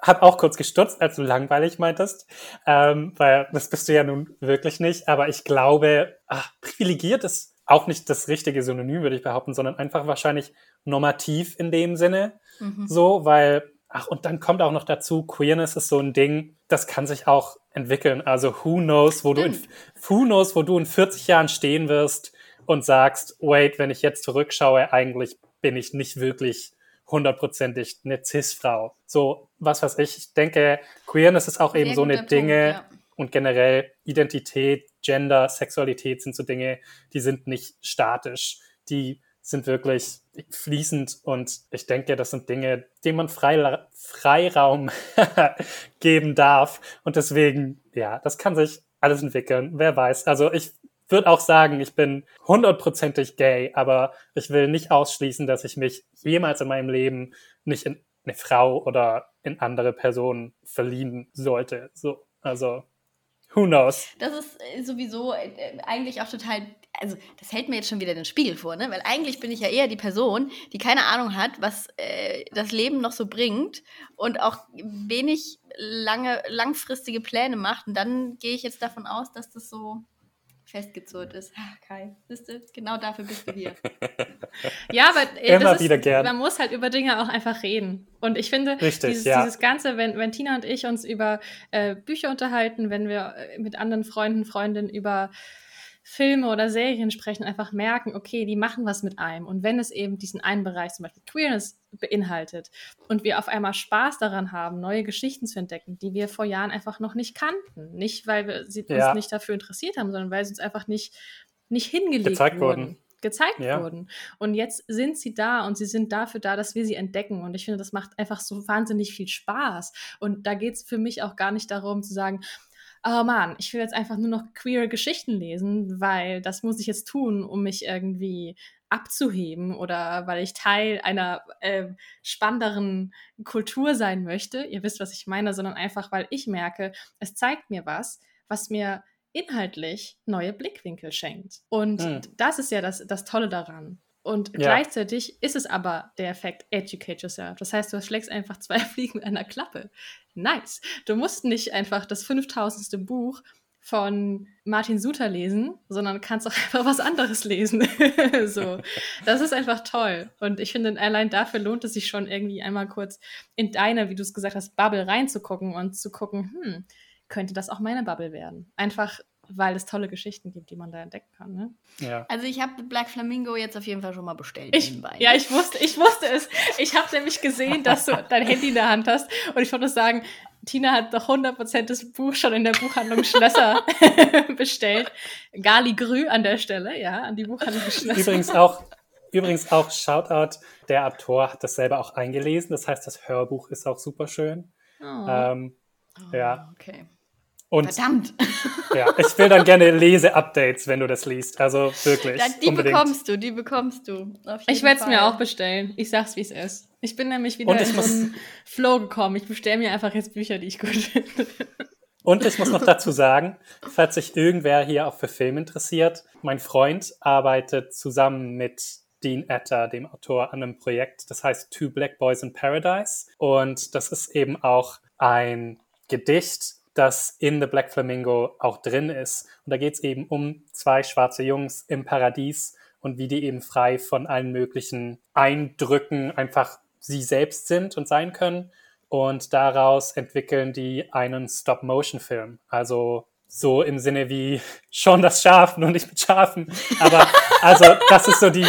habe auch kurz gestutzt, als du langweilig meintest, ähm, weil das bist du ja nun wirklich nicht. Aber ich glaube, ach, privilegiert ist auch nicht das richtige Synonym, würde ich behaupten, sondern einfach wahrscheinlich normativ in dem Sinne. Mhm. So, weil, ach, und dann kommt auch noch dazu, Queerness ist so ein Ding, das kann sich auch entwickeln. Also who knows, wo du in, who knows, wo du in 40 Jahren stehen wirst und sagst, wait, wenn ich jetzt zurückschaue, eigentlich bin ich nicht wirklich hundertprozentig eine Cis-Frau. So, was weiß ich. Ich denke, Queerness ist auch Sehr eben so eine Dinge ja. und generell Identität, Gender, Sexualität sind so Dinge, die sind nicht statisch. Die sind wirklich fließend und ich denke, das sind Dinge, denen man Freira Freiraum (laughs) geben darf. Und deswegen, ja, das kann sich alles entwickeln. Wer weiß. Also ich würde auch sagen, ich bin hundertprozentig gay, aber ich will nicht ausschließen, dass ich mich jemals in meinem Leben nicht in eine Frau oder in andere Personen verlieben sollte. So, also who knows? Das ist äh, sowieso äh, eigentlich auch total also das hält mir jetzt schon wieder den Spiegel vor, ne? Weil eigentlich bin ich ja eher die Person, die keine Ahnung hat, was äh, das Leben noch so bringt und auch wenig lange langfristige Pläne macht. Und dann gehe ich jetzt davon aus, dass das so festgezurrt ist. Ach, Kai, siehst du, genau dafür bist du hier. (laughs) ja, aber äh, Immer wieder ist, gern. man muss halt über Dinge auch einfach reden. Und ich finde, Richtig, dieses, ja. dieses Ganze, wenn, wenn Tina und ich uns über äh, Bücher unterhalten, wenn wir äh, mit anderen Freunden, Freundinnen über Filme oder Serien sprechen, einfach merken, okay, die machen was mit einem. Und wenn es eben diesen einen Bereich, zum Beispiel Queerness, beinhaltet und wir auf einmal Spaß daran haben, neue Geschichten zu entdecken, die wir vor Jahren einfach noch nicht kannten. Nicht, weil wir sie ja. uns nicht dafür interessiert haben, sondern weil sie uns einfach nicht, nicht hingelegt Gezeigt wurden. wurden gezeigt ja. wurden. Und jetzt sind sie da und sie sind dafür da, dass wir sie entdecken. Und ich finde, das macht einfach so wahnsinnig viel Spaß. Und da geht es für mich auch gar nicht darum zu sagen, oh Mann, ich will jetzt einfach nur noch queere Geschichten lesen, weil das muss ich jetzt tun, um mich irgendwie abzuheben oder weil ich Teil einer äh, spannenderen Kultur sein möchte. Ihr wisst, was ich meine, sondern einfach, weil ich merke, es zeigt mir was, was mir inhaltlich neue Blickwinkel schenkt. Und hm. das ist ja das, das Tolle daran. Und ja. gleichzeitig ist es aber der Effekt Educate Yourself. Das heißt, du schlägst einfach zwei (laughs) Fliegen mit einer Klappe. Nice. Du musst nicht einfach das 5000. Buch von Martin Suter lesen, sondern kannst auch (laughs) einfach was anderes lesen. (laughs) so, das ist einfach toll. Und ich finde, allein dafür lohnt es sich schon irgendwie einmal kurz in deine, wie du es gesagt hast, Bubble reinzugucken und zu gucken, hm, könnte das auch meine Bubble werden? Einfach weil es tolle Geschichten gibt, die man da entdecken kann. Ne? Ja. Also ich habe Black Flamingo jetzt auf jeden Fall schon mal bestellt. Ich, ja, ich wusste, ich wusste es. Ich habe nämlich gesehen, dass du dein Handy in der Hand hast und ich wollte sagen, Tina hat doch 100% das Buch schon in der Buchhandlung Schlösser (laughs) bestellt. Gali Grü an der Stelle, ja, an die Buchhandlung Schlösser. Übrigens auch, übrigens auch Shoutout, der Autor hat das selber auch eingelesen. Das heißt, das Hörbuch ist auch super schön. Oh. Ähm, oh, ja. Okay. Und, Verdammt. (laughs) Ja, ich will dann gerne Lese-Updates, wenn du das liest. Also wirklich. Ja, die unbedingt. bekommst du, die bekommst du. ich werde es mir auch bestellen. Ich sag's, wie es ist. Ich bin nämlich wieder in so einen Flow gekommen. Ich bestelle mir einfach jetzt Bücher, die ich gut finde. Und ich muss noch dazu sagen, falls sich irgendwer hier auch für Film interessiert, mein Freund arbeitet zusammen mit Dean Etter, dem Autor, an einem Projekt, das heißt Two Black Boys in Paradise. Und das ist eben auch ein Gedicht, das in The Black Flamingo auch drin ist. Und da geht es eben um zwei schwarze Jungs im Paradies und wie die eben frei von allen möglichen Eindrücken einfach sie selbst sind und sein können. Und daraus entwickeln die einen Stop-Motion-Film. Also so im Sinne wie (laughs) schon das Schaf, nur nicht mit Schafen. Aber also das ist so die,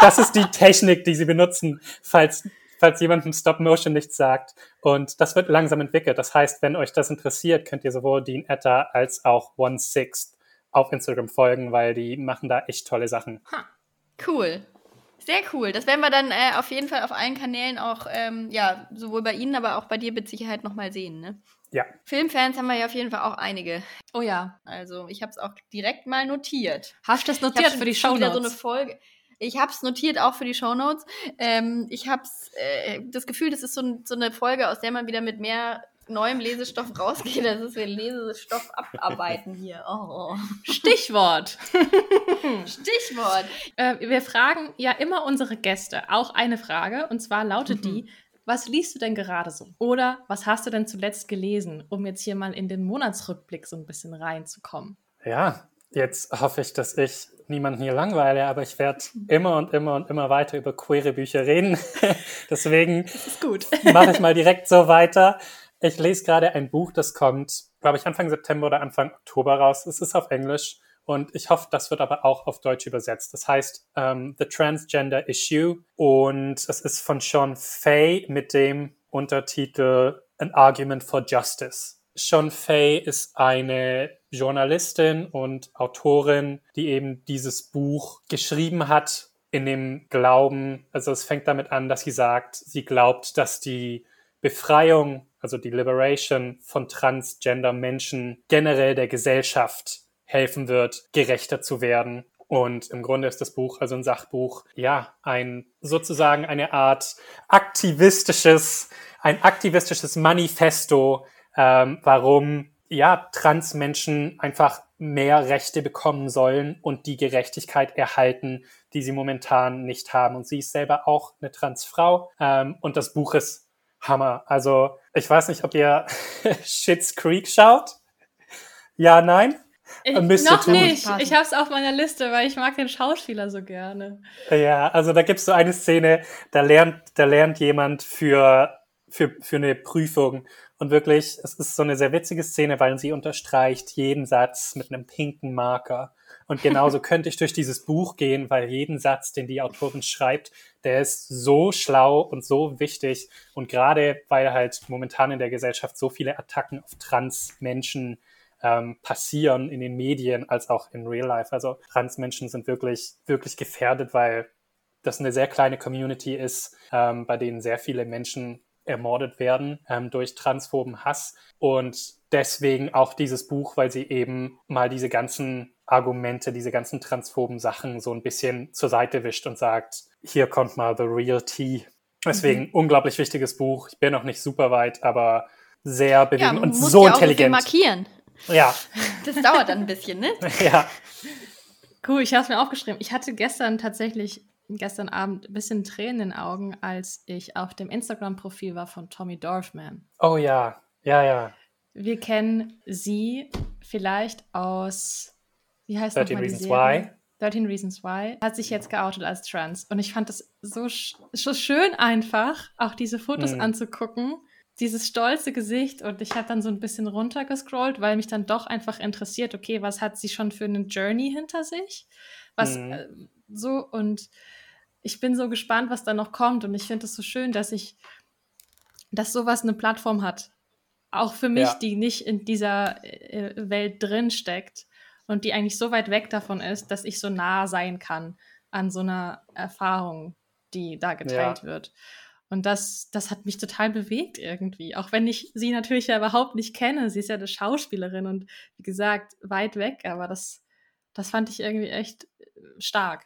das ist die Technik, die sie benutzen, falls falls jemandem Stop Motion nichts sagt. Und das wird langsam entwickelt. Das heißt, wenn euch das interessiert, könnt ihr sowohl Dean Etta als auch One Sixth auf Instagram folgen, weil die machen da echt tolle Sachen. Ha, cool. Sehr cool. Das werden wir dann äh, auf jeden Fall auf allen Kanälen auch, ähm, ja, sowohl bei Ihnen, aber auch bei dir mit Sicherheit nochmal sehen, ne? Ja. Filmfans haben wir ja auf jeden Fall auch einige. Oh ja. Also ich habe es auch direkt mal notiert. Hast du das notiert für die Show Notes? so eine Folge. Ich habe es notiert, auch für die Shownotes. Ähm, ich habe äh, das Gefühl, das ist so, so, eine Folge, aus der man wieder mit mehr neuem Lesestoff rausgeht. Das ist wir Lesestoff abarbeiten hier. Oh. Stichwort. (laughs) Stichwort. Äh, wir fragen ja immer unsere Gäste auch eine Frage und zwar lautet mhm. die, was liest du denn gerade so? Oder was hast du denn zuletzt gelesen, um jetzt hier mal in den Monatsrückblick so ein bisschen reinzukommen? Ja, jetzt hoffe ich, dass ich niemanden hier langweile, aber ich werde immer und immer und immer weiter über queere Bücher reden. (laughs) Deswegen mache ich mal direkt so weiter. Ich lese gerade ein Buch, das kommt, glaube ich, Anfang September oder Anfang Oktober raus. Es ist auf Englisch und ich hoffe, das wird aber auch auf Deutsch übersetzt. Das heißt um, ähm, The Transgender Issue und es ist von Sean Fay mit dem Untertitel An Argument for Justice. Sean Fay ist eine Journalistin und Autorin, die eben dieses Buch geschrieben hat in dem Glauben, also es fängt damit an, dass sie sagt, sie glaubt, dass die Befreiung, also die Liberation von transgender Menschen generell der Gesellschaft helfen wird, gerechter zu werden. Und im Grunde ist das Buch, also ein Sachbuch, ja, ein sozusagen eine Art aktivistisches, ein aktivistisches Manifesto ähm, warum ja Transmenschen einfach mehr Rechte bekommen sollen und die Gerechtigkeit erhalten, die sie momentan nicht haben. Und sie ist selber auch eine Transfrau ähm, und das Buch ist Hammer. Also ich weiß nicht, ob ihr (laughs) Shits Creek schaut. Ja, nein? Ich, noch nicht. Ich habe es auf meiner Liste, weil ich mag den Schauspieler so gerne. Ja, also da gibt es so eine Szene, da lernt, da lernt jemand für, für, für eine Prüfung und wirklich, es ist so eine sehr witzige Szene, weil sie unterstreicht jeden Satz mit einem pinken Marker. Und genauso (laughs) könnte ich durch dieses Buch gehen, weil jeden Satz, den die Autorin schreibt, der ist so schlau und so wichtig. Und gerade weil halt momentan in der Gesellschaft so viele Attacken auf Transmenschen ähm, passieren in den Medien als auch in Real Life. Also Transmenschen sind wirklich, wirklich gefährdet, weil das eine sehr kleine Community ist, ähm, bei denen sehr viele Menschen ermordet werden ähm, durch transphoben Hass. Und deswegen auch dieses Buch, weil sie eben mal diese ganzen Argumente, diese ganzen transphoben Sachen so ein bisschen zur Seite wischt und sagt, hier kommt mal the real tea. Deswegen mhm. unglaublich wichtiges Buch. Ich bin noch nicht super weit, aber sehr bewegend ja, und so ja intelligent. Auch markieren. Ja. (laughs) Das dauert dann ein bisschen, ne? (laughs) ja. Cool, ich habe es mir aufgeschrieben. Ich hatte gestern tatsächlich, gestern Abend, ein bisschen Tränen in den Augen, als ich auf dem Instagram-Profil war von Tommy Dorfman. Oh ja, ja, ja. Wir kennen sie vielleicht aus, wie heißt 13 Reasons Why. 13 Reasons Why, hat sich jetzt geoutet als trans. Und ich fand das so, so schön einfach, auch diese Fotos hm. anzugucken dieses stolze Gesicht und ich habe dann so ein bisschen runtergescrollt, weil mich dann doch einfach interessiert, okay, was hat sie schon für eine Journey hinter sich? Was mhm. äh, so und ich bin so gespannt, was da noch kommt und ich finde es so schön, dass ich, dass sowas eine Plattform hat. Auch für mich, ja. die nicht in dieser äh, Welt drin steckt und die eigentlich so weit weg davon ist, dass ich so nah sein kann an so einer Erfahrung, die da geteilt ja. wird. Und das, das hat mich total bewegt irgendwie. Auch wenn ich sie natürlich ja überhaupt nicht kenne. Sie ist ja eine Schauspielerin und wie gesagt, weit weg. Aber das, das fand ich irgendwie echt äh, stark,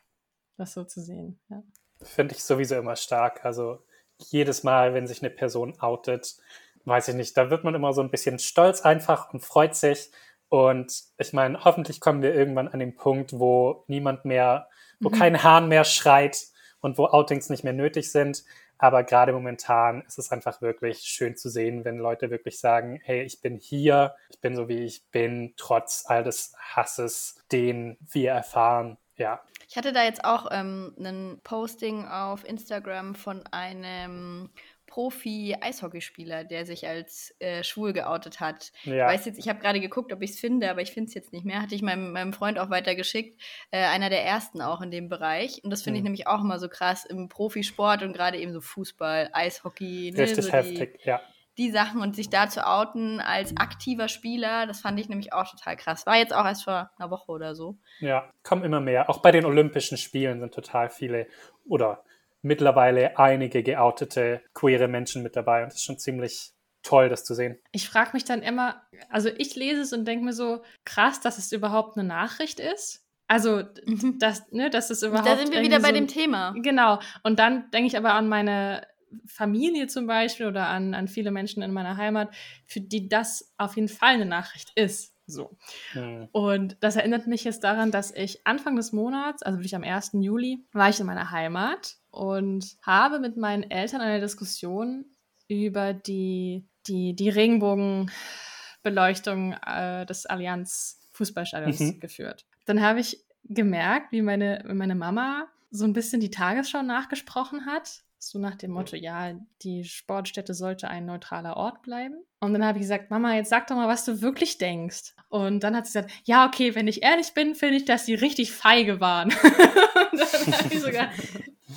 das so zu sehen. Ja. Finde ich sowieso immer stark. Also jedes Mal, wenn sich eine Person outet, weiß ich nicht, da wird man immer so ein bisschen stolz einfach und freut sich. Und ich meine, hoffentlich kommen wir irgendwann an den Punkt, wo niemand mehr, wo mhm. kein Hahn mehr schreit und wo Outings nicht mehr nötig sind. Aber gerade momentan ist es einfach wirklich schön zu sehen, wenn Leute wirklich sagen, hey, ich bin hier, ich bin so wie ich bin, trotz all des Hasses, den wir erfahren. Ja. Ich hatte da jetzt auch ähm, ein Posting auf Instagram von einem Profi-Eishockeyspieler, der sich als äh, schwul geoutet hat. Ja. Weiß jetzt, ich habe gerade geguckt, ob ich es finde, aber ich finde es jetzt nicht mehr. Hatte ich meinem, meinem Freund auch weitergeschickt. Äh, einer der ersten auch in dem Bereich. Und das finde mhm. ich nämlich auch immer so krass im Profisport und gerade eben so Fußball, Eishockey. Ne, Richtig so heftig, die, ja. Die Sachen und sich da zu outen als aktiver Spieler, das fand ich nämlich auch total krass. War jetzt auch erst vor einer Woche oder so. Ja, kommen immer mehr. Auch bei den Olympischen Spielen sind total viele oder mittlerweile einige geoutete queere Menschen mit dabei und das ist schon ziemlich toll, das zu sehen. Ich frage mich dann immer, also ich lese es und denke mir so, krass, dass es überhaupt eine Nachricht ist. Also, (laughs) dass, ne, dass es überhaupt. Da sind wir wieder bei so, dem Thema. Genau. Und dann denke ich aber an meine Familie zum Beispiel oder an, an viele Menschen in meiner Heimat, für die das auf jeden Fall eine Nachricht ist. So. Mhm. Und das erinnert mich jetzt daran, dass ich Anfang des Monats, also wirklich am 1. Juli, war ich in meiner Heimat und habe mit meinen Eltern eine Diskussion über die, die, die Regenbogenbeleuchtung äh, des Allianz Fußballstadions mhm. geführt. Dann habe ich gemerkt, wie meine, meine Mama so ein bisschen die Tagesschau nachgesprochen hat. So nach dem Motto, ja, die Sportstätte sollte ein neutraler Ort bleiben. Und dann habe ich gesagt, Mama, jetzt sag doch mal, was du wirklich denkst. Und dann hat sie gesagt, ja, okay, wenn ich ehrlich bin, finde ich, dass sie richtig feige waren. (laughs) und dann habe ich sogar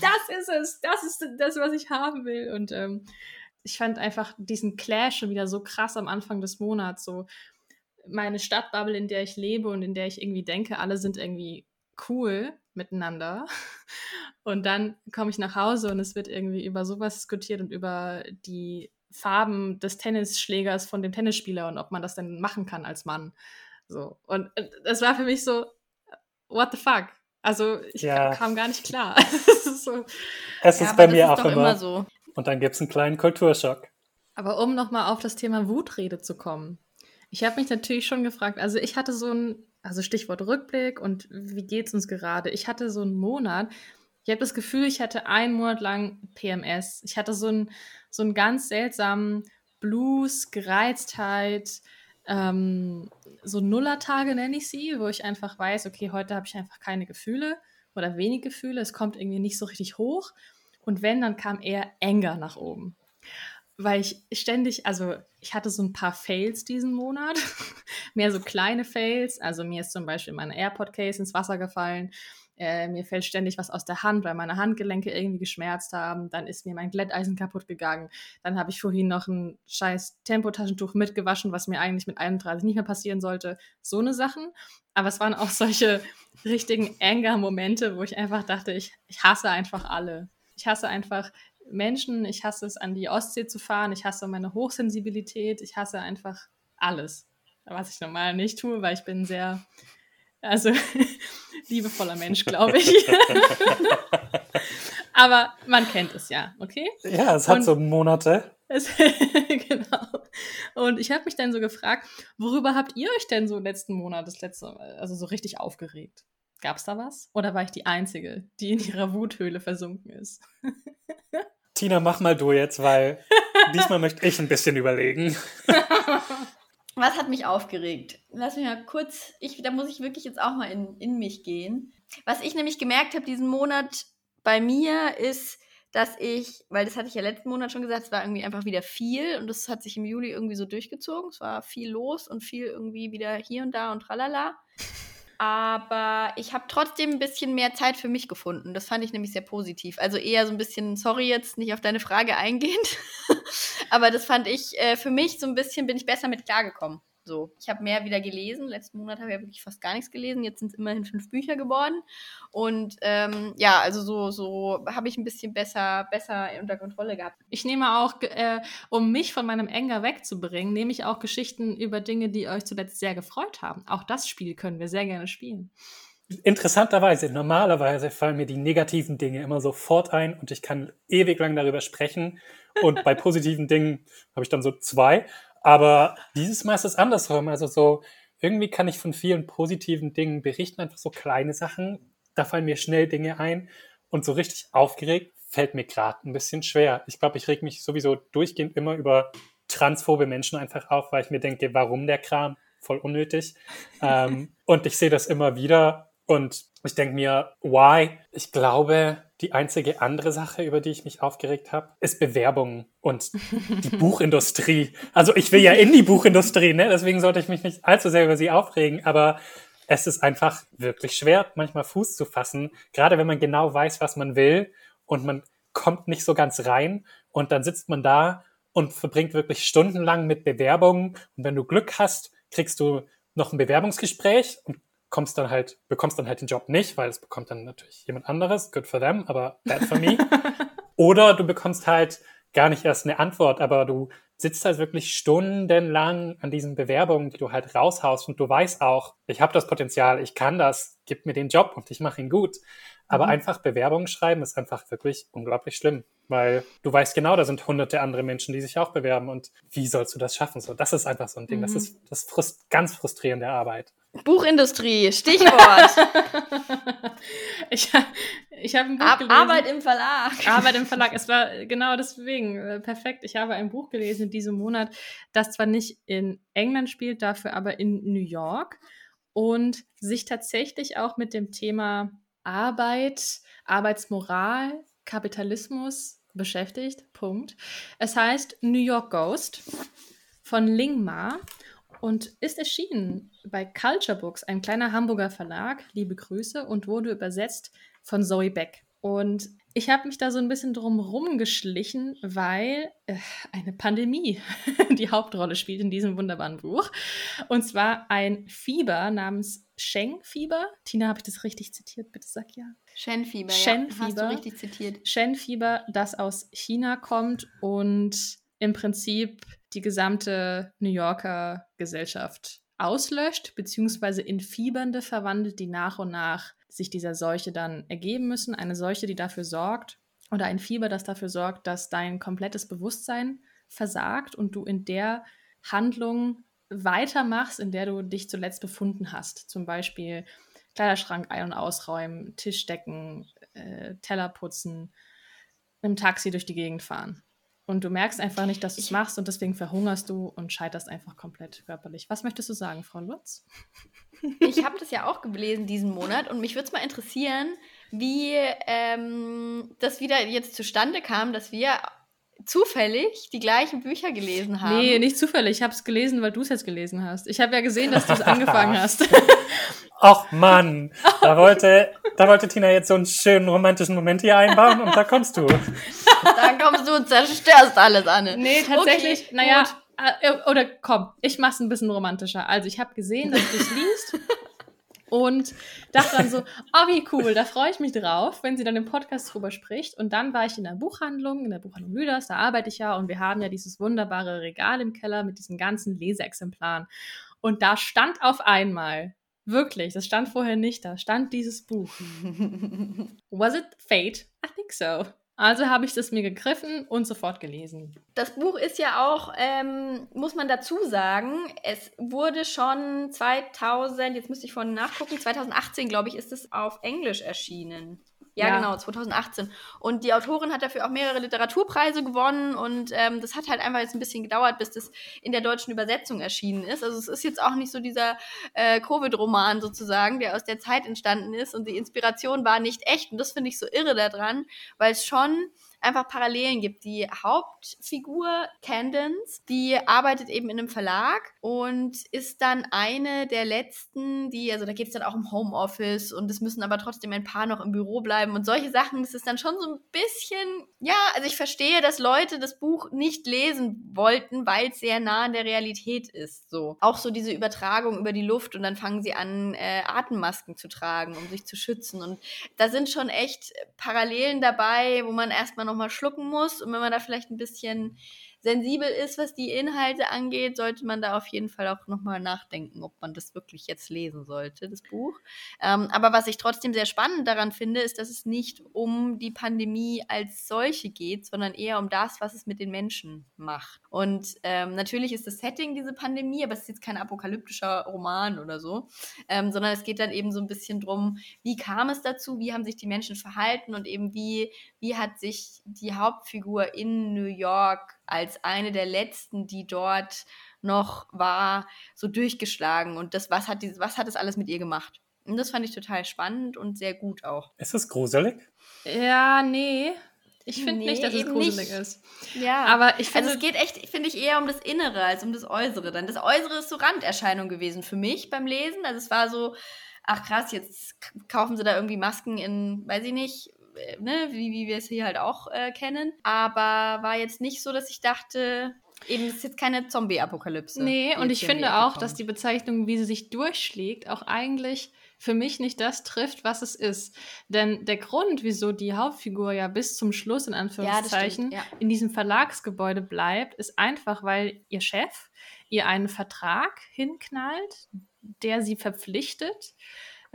das ist es, das ist das, was ich haben will. Und ähm, ich fand einfach diesen Clash schon wieder so krass am Anfang des Monats. So meine Stadtbubble, in der ich lebe und in der ich irgendwie denke, alle sind irgendwie cool miteinander. (laughs) Und dann komme ich nach Hause und es wird irgendwie über sowas diskutiert und über die Farben des Tennisschlägers von dem Tennisspieler und ob man das denn machen kann als Mann. So. Und äh, das war für mich so, what the fuck? Also ich ja. kam gar nicht klar. (laughs) es ist, so. es ist ja, bei mir ist auch immer. immer so. Und dann gibt es einen kleinen Kulturschock. Aber um nochmal auf das Thema Wutrede zu kommen. Ich habe mich natürlich schon gefragt, also ich hatte so ein, also Stichwort Rückblick und wie geht es uns gerade? Ich hatte so einen Monat, ich habe das Gefühl, ich hatte einen Monat lang PMS. Ich hatte so einen, so einen ganz seltsamen Blues, Gereiztheit, ähm, so Nullertage nenne ich sie, wo ich einfach weiß, okay, heute habe ich einfach keine Gefühle oder wenig Gefühle. Es kommt irgendwie nicht so richtig hoch. Und wenn, dann kam eher Anger nach oben. Weil ich ständig, also ich hatte so ein paar Fails diesen Monat, (laughs) mehr so kleine Fails. Also mir ist zum Beispiel meine AirPod-Case ins Wasser gefallen äh, mir fällt ständig was aus der Hand, weil meine Handgelenke irgendwie geschmerzt haben. Dann ist mir mein Glätteisen kaputt gegangen. Dann habe ich vorhin noch ein scheiß Tempotaschentuch mitgewaschen, was mir eigentlich mit 31 nicht mehr passieren sollte. So eine Sachen. Aber es waren auch (laughs) solche richtigen Anger-Momente, wo ich einfach dachte, ich, ich hasse einfach alle. Ich hasse einfach Menschen, ich hasse es, an die Ostsee zu fahren, ich hasse meine Hochsensibilität, ich hasse einfach alles. Was ich normal nicht tue, weil ich bin sehr Also (laughs) liebevoller Mensch, glaube ich. (laughs) Aber man kennt es ja, okay? Ja, es hat Und- so Monate. Es, (laughs) genau. Und ich habe mich dann so gefragt, worüber habt ihr euch denn so letzten Monat, das letzte, also so richtig aufgeregt? Gab es da was? Oder war ich die Einzige, die in ihrer Wuthöhle versunken ist? Tina, mach mal du jetzt, weil (laughs) diesmal möchte ich ein bisschen überlegen. (laughs) Was hat mich aufgeregt? Lass mich mal kurz, ich, da muss ich wirklich jetzt auch mal in, in mich gehen. Was ich nämlich gemerkt habe diesen Monat bei mir ist, dass ich, weil das hatte ich ja letzten Monat schon gesagt, es war irgendwie einfach wieder viel und das hat sich im Juli irgendwie so durchgezogen. Es war viel los und viel irgendwie wieder hier und da und tralala. Aber ich habe trotzdem ein bisschen mehr Zeit für mich gefunden. Das fand ich nämlich sehr positiv. Also eher so ein bisschen, sorry jetzt nicht auf deine Frage eingehend, (laughs) aber das fand ich äh, für mich so ein bisschen, bin ich besser mit klargekommen. So, ich habe mehr wieder gelesen. Letzten Monat habe ich ja wirklich fast gar nichts gelesen. Jetzt sind es immerhin fünf Bücher geworden. Und ähm, ja, also so, so habe ich ein bisschen besser, besser unter Kontrolle gehabt. Ich nehme auch, äh, um mich von meinem Enger wegzubringen, nehme ich auch Geschichten über Dinge, die euch zuletzt sehr gefreut haben. Auch das Spiel können wir sehr gerne spielen. Interessanterweise, normalerweise fallen mir die negativen Dinge immer sofort ein und ich kann ewig lang darüber sprechen. Und bei positiven Dingen habe ich dann so zwei. Aber dieses Mal ist es andersrum. Also so, irgendwie kann ich von vielen positiven Dingen berichten, einfach so kleine Sachen. Da fallen mir schnell Dinge ein. Und so richtig aufgeregt fällt mir gerade ein bisschen schwer. Ich glaube, ich reg mich sowieso durchgehend immer über transphobe Menschen einfach auf, weil ich mir denke, warum der Kram? Voll unnötig. (laughs) ähm, und ich sehe das immer wieder und ich denke mir, why? Ich glaube, die einzige andere Sache, über die ich mich aufgeregt habe, ist Bewerbungen und die (laughs) Buchindustrie. Also ich will ja in die Buchindustrie, ne? deswegen sollte ich mich nicht allzu sehr über sie aufregen, aber es ist einfach wirklich schwer, manchmal Fuß zu fassen, gerade wenn man genau weiß, was man will und man kommt nicht so ganz rein und dann sitzt man da und verbringt wirklich stundenlang mit Bewerbungen und wenn du Glück hast, kriegst du noch ein Bewerbungsgespräch und kommst dann halt, bekommst dann halt den Job nicht, weil es bekommt dann natürlich jemand anderes, good for them, aber bad for me. (laughs) Oder du bekommst halt gar nicht erst eine Antwort, aber du sitzt halt wirklich stundenlang an diesen Bewerbungen, die du halt raushaust und du weißt auch, ich habe das Potenzial, ich kann das, gib mir den Job und ich mache ihn gut. Aber Mhm. einfach Bewerbungen schreiben ist einfach wirklich unglaublich schlimm, weil du weißt genau, da sind hunderte andere Menschen, die sich auch bewerben und wie sollst du das schaffen? So, das ist einfach so ein Ding. Das Mhm. ist das ist frust ganz frustrierende Arbeit. Buchindustrie, Stichwort. (laughs) ich ich habe ein Buch Ar gelesen. Arbeit im Verlag. Arbeit im Verlag. (laughs) Es war genau deswegen äh, perfekt. Ich habe ein Buch gelesen in diesem Monat, das zwar nicht in England spielt, dafür aber in New York und sich tatsächlich auch mit dem Thema Arbeit, Arbeitsmoral, Kapitalismus beschäftigt. Punkt. Es heißt New York Ghost von Ling Ma und ist erschienen bei Culture Books, ein kleiner Hamburger Verlag. Liebe Grüße und wurde übersetzt von Zoe Beck. Und ich habe mich da so ein bisschen drum rumgeschlichen, weil äh, eine Pandemie (laughs) die Hauptrolle spielt in diesem wunderbaren Buch. Und zwar ein Fieber namens Sheng-Fieber. Tina, habe ich das richtig zitiert? Bitte sag ja. Shen-Fieber, ja. Shen-Fieber. Hast du richtig zitiert. Shen-Fieber, das aus China kommt und im Prinzip die gesamte New Yorker Gesellschaft auslöscht, beziehungsweise in Fiebernde verwandelt, die nach und nach sich dieser Seuche dann ergeben müssen. Eine Seuche, die dafür sorgt, oder ein Fieber, das dafür sorgt, dass dein komplettes Bewusstsein versagt und du in der Handlung weitermachst, in der du dich zuletzt befunden hast. Zum Beispiel Kleiderschrank ein- und ausräumen, Tisch decken, äh, Teller putzen, im Taxi durch die Gegend fahren. Und du merkst einfach nicht, dass du es machst und deswegen verhungerst du und scheiterst einfach komplett körperlich. Was möchtest du sagen, Frau Lutz? Ich habe das ja auch gelesen diesen Monat und mich würde es mal interessieren, wie ähm, das wieder jetzt zustande kam, dass wir zufällig die gleichen Bücher gelesen haben. Nee, nicht zufällig. Ich habe es gelesen, weil du es jetzt gelesen hast. Ich habe ja gesehen, dass du es (laughs) angefangen hast. (laughs) Ach Mann, da wollte, da wollte Tina jetzt so einen schönen romantischen Moment hier einbauen und da kommst du. (laughs) Dann kommst du und zerstörst alles, Anne. Nee, tatsächlich, Okay, naja, äh, oder komm, ich mach's ein bisschen romantischer. Also ich habe gesehen, dass du es liest und dachte dann so, oh wie cool, da freue ich mich drauf, wenn sie dann im Podcast drüber spricht. Und dann war ich in der Buchhandlung, in der Buchhandlung Lüders, da arbeite ich ja und wir haben ja dieses wunderbare Regal im Keller mit diesen ganzen Leseexemplaren. Und da stand auf einmal Wirklich, das stand vorher nicht da. Stand dieses Buch. (laughs) Was it fate? I think so. Also habe ich das mir gegriffen und sofort gelesen. Das Buch ist ja auch, ähm, muss man dazu sagen, es wurde schon 2000, jetzt müsste ich vorhin nachgucken, 2018, glaube ich, ist es auf Englisch erschienen. Ja, ja, genau, 2018. Und die Autorin hat dafür auch mehrere Literaturpreise gewonnen und ähm, das hat halt einfach jetzt ein bisschen gedauert, bis das in der deutschen Übersetzung erschienen ist. Also es ist jetzt auch nicht so dieser äh, Covid-Roman sozusagen, der aus der Zeit entstanden ist und die Inspiration war nicht echt. Und das finde ich so irre daran, weil es schon einfach Parallelen gibt. Die Hauptfigur, Candence, die arbeitet eben in einem Verlag und ist dann eine der letzten, die, also da geht es dann auch um Homeoffice und es müssen aber trotzdem ein paar noch im Büro bleiben und solche Sachen. Das ist dann schon so ein bisschen, ja, also ich verstehe, dass Leute das Buch nicht lesen wollten, weil es sehr nah an der Realität ist. So. Auch so diese Übertragung über die Luft und dann fangen sie an, äh, Atemmasken zu tragen, um sich zu schützen. Und da sind schon echt Parallelen dabei, wo man erstmal noch nochmal schlucken muss. Und wenn man da vielleicht ein bisschen sensibel ist, was die Inhalte angeht, sollte man da auf jeden Fall auch nochmal nachdenken, ob man das wirklich jetzt lesen sollte, das Buch. Ähm, aber was ich trotzdem sehr spannend daran finde, ist, dass es nicht um die Pandemie als solche geht, sondern eher um das, was es mit den Menschen macht. Und ähm, natürlich ist das Setting diese Pandemie, aber es ist jetzt kein apokalyptischer Roman oder so, ähm, sondern es geht dann eben so ein bisschen drum, wie kam es dazu, wie haben sich die Menschen verhalten und eben wie, wie hat sich die Hauptfigur in New York als eine der letzten, die dort noch war, so durchgeschlagen. Und das, was hat, dieses, was hat das alles mit ihr gemacht? Und das fand ich total spannend und sehr gut auch. Ist es gruselig? Ja, nee. Ich finde nee, nicht, dass es gruselig nicht. ist. Ja. Aber ich finde. Also es geht echt, finde ich, eher um das Innere als um das Äußere. Dann das Äußere ist so Randerscheinung gewesen für mich beim Lesen. Also es war so, ach krass, jetzt kaufen sie da irgendwie Masken in, weiß ich nicht, ne, wie, wie wir es hier halt auch äh, kennen. Aber war jetzt nicht so, dass ich dachte, eben ist jetzt keine Zombie-Apokalypse. Nee, und ich finde auch, dass die Bezeichnung, wie sie sich durchschlägt, auch eigentlich für mich nicht das trifft, was es ist. Denn der Grund, wieso die Hauptfigur ja bis zum Schluss in Anführungszeichen ja, stimmt, ja. in diesem Verlagsgebäude bleibt, ist einfach, weil ihr Chef ihr einen Vertrag hinknallt, der sie verpflichtet,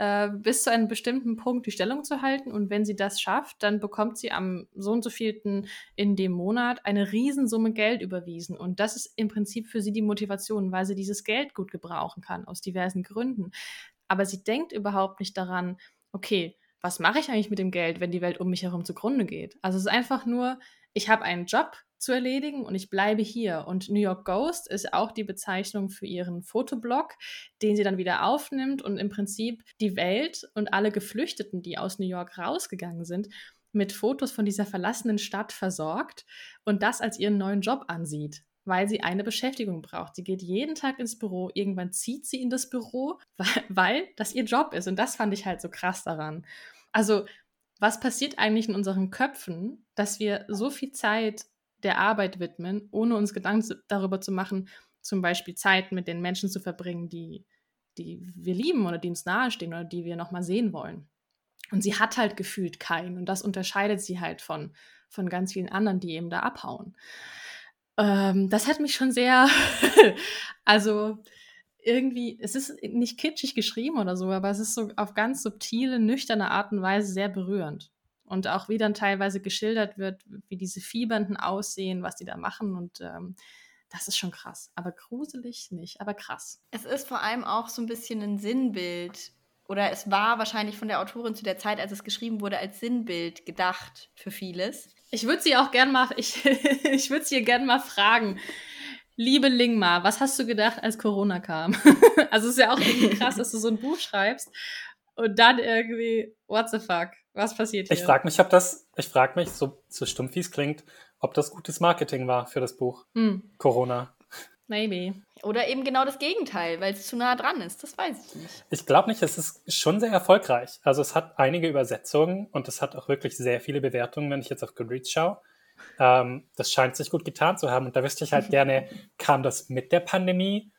äh, bis zu einem bestimmten Punkt die Stellung zu halten. Und wenn sie das schafft, dann bekommt sie am so und so vielten in dem Monat eine Riesensumme Geld überwiesen. Und das ist im Prinzip für sie die Motivation, weil sie dieses Geld gut gebrauchen kann, aus diversen Gründen. Aber sie denkt überhaupt nicht daran, okay, was mache ich eigentlich mit dem Geld, wenn die Welt um mich herum zugrunde geht? Also es ist einfach nur, ich habe einen Job, zu erledigen und ich bleibe hier. Und New York Ghost ist auch die Bezeichnung für ihren Fotoblog, den sie dann wieder aufnimmt und im Prinzip die Welt und alle Geflüchteten, die aus New York rausgegangen sind, mit Fotos von dieser verlassenen Stadt versorgt und das als ihren neuen Job ansieht weil sie eine Beschäftigung braucht. Sie geht jeden Tag ins Büro, irgendwann zieht sie in das Büro, (laughs) weil, das ihr Job ist. Und das fand ich halt so krass daran. Also, was passiert eigentlich in unseren Köpfen, dass wir so viel Zeit der Arbeit widmen, ohne uns Gedanken darüber zu machen, zum Beispiel Zeit mit den Menschen zu verbringen, die, die wir lieben oder die uns nahestehen oder die wir nochmal sehen wollen. Und sie hat halt gefühlt keinen. Und das unterscheidet sie halt von, von ganz vielen anderen, die eben da abhauen. Ähm, das hat mich schon sehr, (laughs) also irgendwie, es ist nicht kitschig geschrieben oder so, aber es ist so auf ganz subtile, nüchterne Art und Weise sehr berührend. Und auch wie dann teilweise geschildert wird, wie diese Fiebernden aussehen, was die da machen. Und ähm, das ist schon krass. Aber gruselig nicht, aber krass. Es ist vor allem auch so ein bisschen ein Sinnbild. Oder es war wahrscheinlich von der Autorin zu der Zeit, als es geschrieben wurde, als Sinnbild gedacht für vieles. Ich würde sie auch gern mal, (laughs) ich, ich würde sie gerne mal fragen. Liebe Lingma, was hast du gedacht, als Corona kam? (laughs) also es ist ja auch irgendwie krass, dass du so ein Buch schreibst und dann irgendwie, what the fuck? Was passiert hier? Ich frage mich, ob das, ich frage mich, so, so stumpf wie es klingt, ob das gutes Marketing war für das Buch. Hm. Corona. Maybe. Oder eben genau das Gegenteil, weil es zu nah dran ist. Das weiß ich nicht. Ich glaube nicht, es ist schon sehr erfolgreich. Also es hat einige Übersetzungen und es hat auch wirklich sehr viele Bewertungen, wenn ich jetzt auf Goodreads schaue. Ähm, das scheint sich gut getan zu haben. Und da wüsste ich halt (laughs) gerne, kam das mit der Pandemie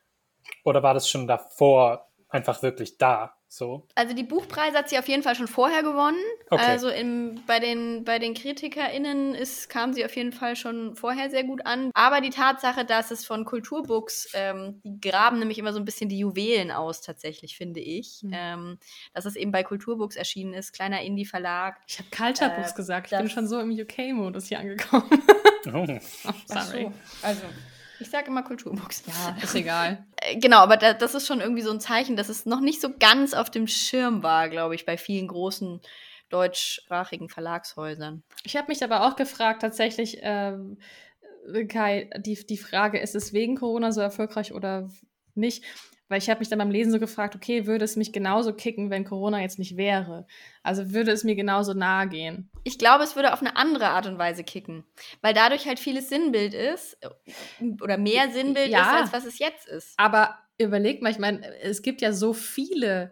oder war das schon davor einfach wirklich da? So. Also die Buchpreise hat sie auf jeden Fall schon vorher gewonnen. Okay. Also im, bei, den, bei den KritikerInnen ist, kam sie auf jeden Fall schon vorher sehr gut an. Aber die Tatsache, dass es von Kulturbooks, ähm, die graben nämlich immer so ein bisschen die Juwelen aus, tatsächlich, finde ich. Mhm. Ähm, dass es eben bei Kulturbooks erschienen ist, kleiner Indie-Verlag. Ich habe Culture Äh, gesagt. Ich bin schon so im UK-Modus hier angekommen. Oh. Oh, (laughs) sorry. Also, ich sage immer Kulturbooks. Ja, ist egal. (laughs) Äh, Genau, aber da, das ist schon irgendwie so ein Zeichen, dass es noch nicht so ganz auf dem Schirm war, glaube ich, bei vielen großen deutschsprachigen Verlagshäusern. Ich habe mich aber auch gefragt, tatsächlich, ähm, Kai, die, die Frage, ist es wegen Corona so erfolgreich oder nicht? Weil ich habe mich dann beim Lesen so gefragt, okay, würde es mich genauso kicken, wenn Corona jetzt nicht wäre? Also würde es mir genauso nahe gehen? Ich glaube, es würde auf eine andere Art und Weise kicken, weil dadurch halt vieles Sinnbild ist äh, oder mehr Sinnbild Ja. ist, als was es jetzt ist. Aber überleg mal, ich meine, es gibt ja so viele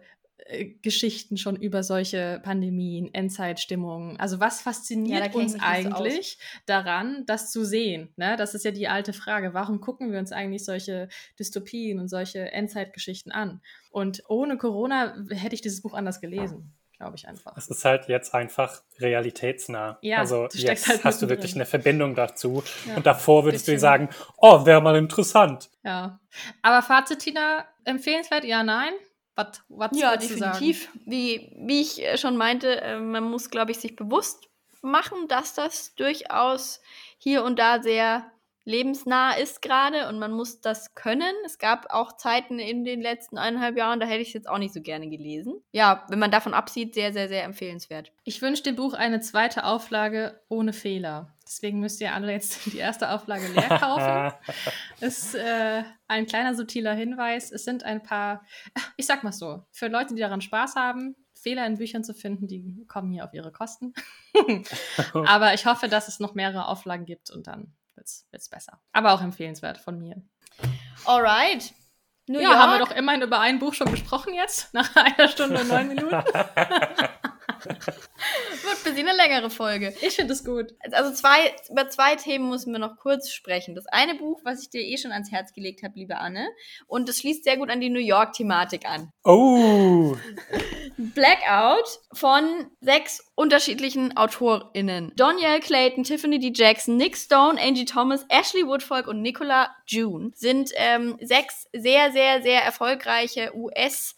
Geschichten schon über solche Pandemien, Endzeitstimmungen. Also was Ja, fasziniert ich uns nicht so eigentlich daran, das zu sehen? Ne? Das ist ja die alte Frage. Warum gucken wir uns eigentlich solche Dystopien und solche Endzeitgeschichten an? Und ohne Corona hätte ich dieses Buch anders gelesen, glaube ich einfach. Es ist halt jetzt einfach realitätsnah. Ja, also du jetzt halt hast du wirklich eine Verbindung dazu. Ja, Und davor würdest du dir bisschen. sagen, oh, wäre mal interessant. Ja. Aber Fazit, Tina, empfehlenswert? Ja, nein? Was, was Ja, definitiv. Wie, wie ich äh, schon meinte, äh, man muss, glaube ich, sich bewusst machen, dass das durchaus hier und da sehr lebensnah ist gerade und man muss das können. Es gab auch Zeiten in den letzten eineinhalb Jahren, da hätte ich es jetzt auch nicht so gerne gelesen. Ja, wenn man davon absieht, sehr, sehr, sehr empfehlenswert. Ich wünsche dem Buch eine zweite Auflage ohne Fehler. Deswegen müsst ihr alle jetzt (laughs) die erste Auflage leer kaufen. (laughs) ist äh, ein kleiner subtiler Hinweis. Es sind ein paar, ich sag mal so, für Leute, die daran Spaß haben, Fehler in Büchern zu finden, die kommen hier auf ihre Kosten. (laughs) Aber ich hoffe, dass es noch mehrere Auflagen gibt und dann wird es besser. Aber auch empfehlenswert von mir. Alright. New ja, haben wir doch immerhin über ein Buch schon besprochen jetzt, nach einer Stunde und neun Minuten. (laughs) Wird für Sie eine längere Folge. Ich finde es gut. Also zwei, über zwei Themen müssen wir noch kurz sprechen. Das eine Buch, was ich dir eh schon ans Herz gelegt habe, liebe Anne, und das schließt sehr gut an die New York-Thematik an. Oh, Blackout von sechs unterschiedlichen AutorInnen. Danielle Clayton, Tiffany D. Jackson, Nick Stone, Angie Thomas, Ashley Woodfolk und Nicola June sind ähm, sechs sehr, sehr, sehr erfolgreiche US-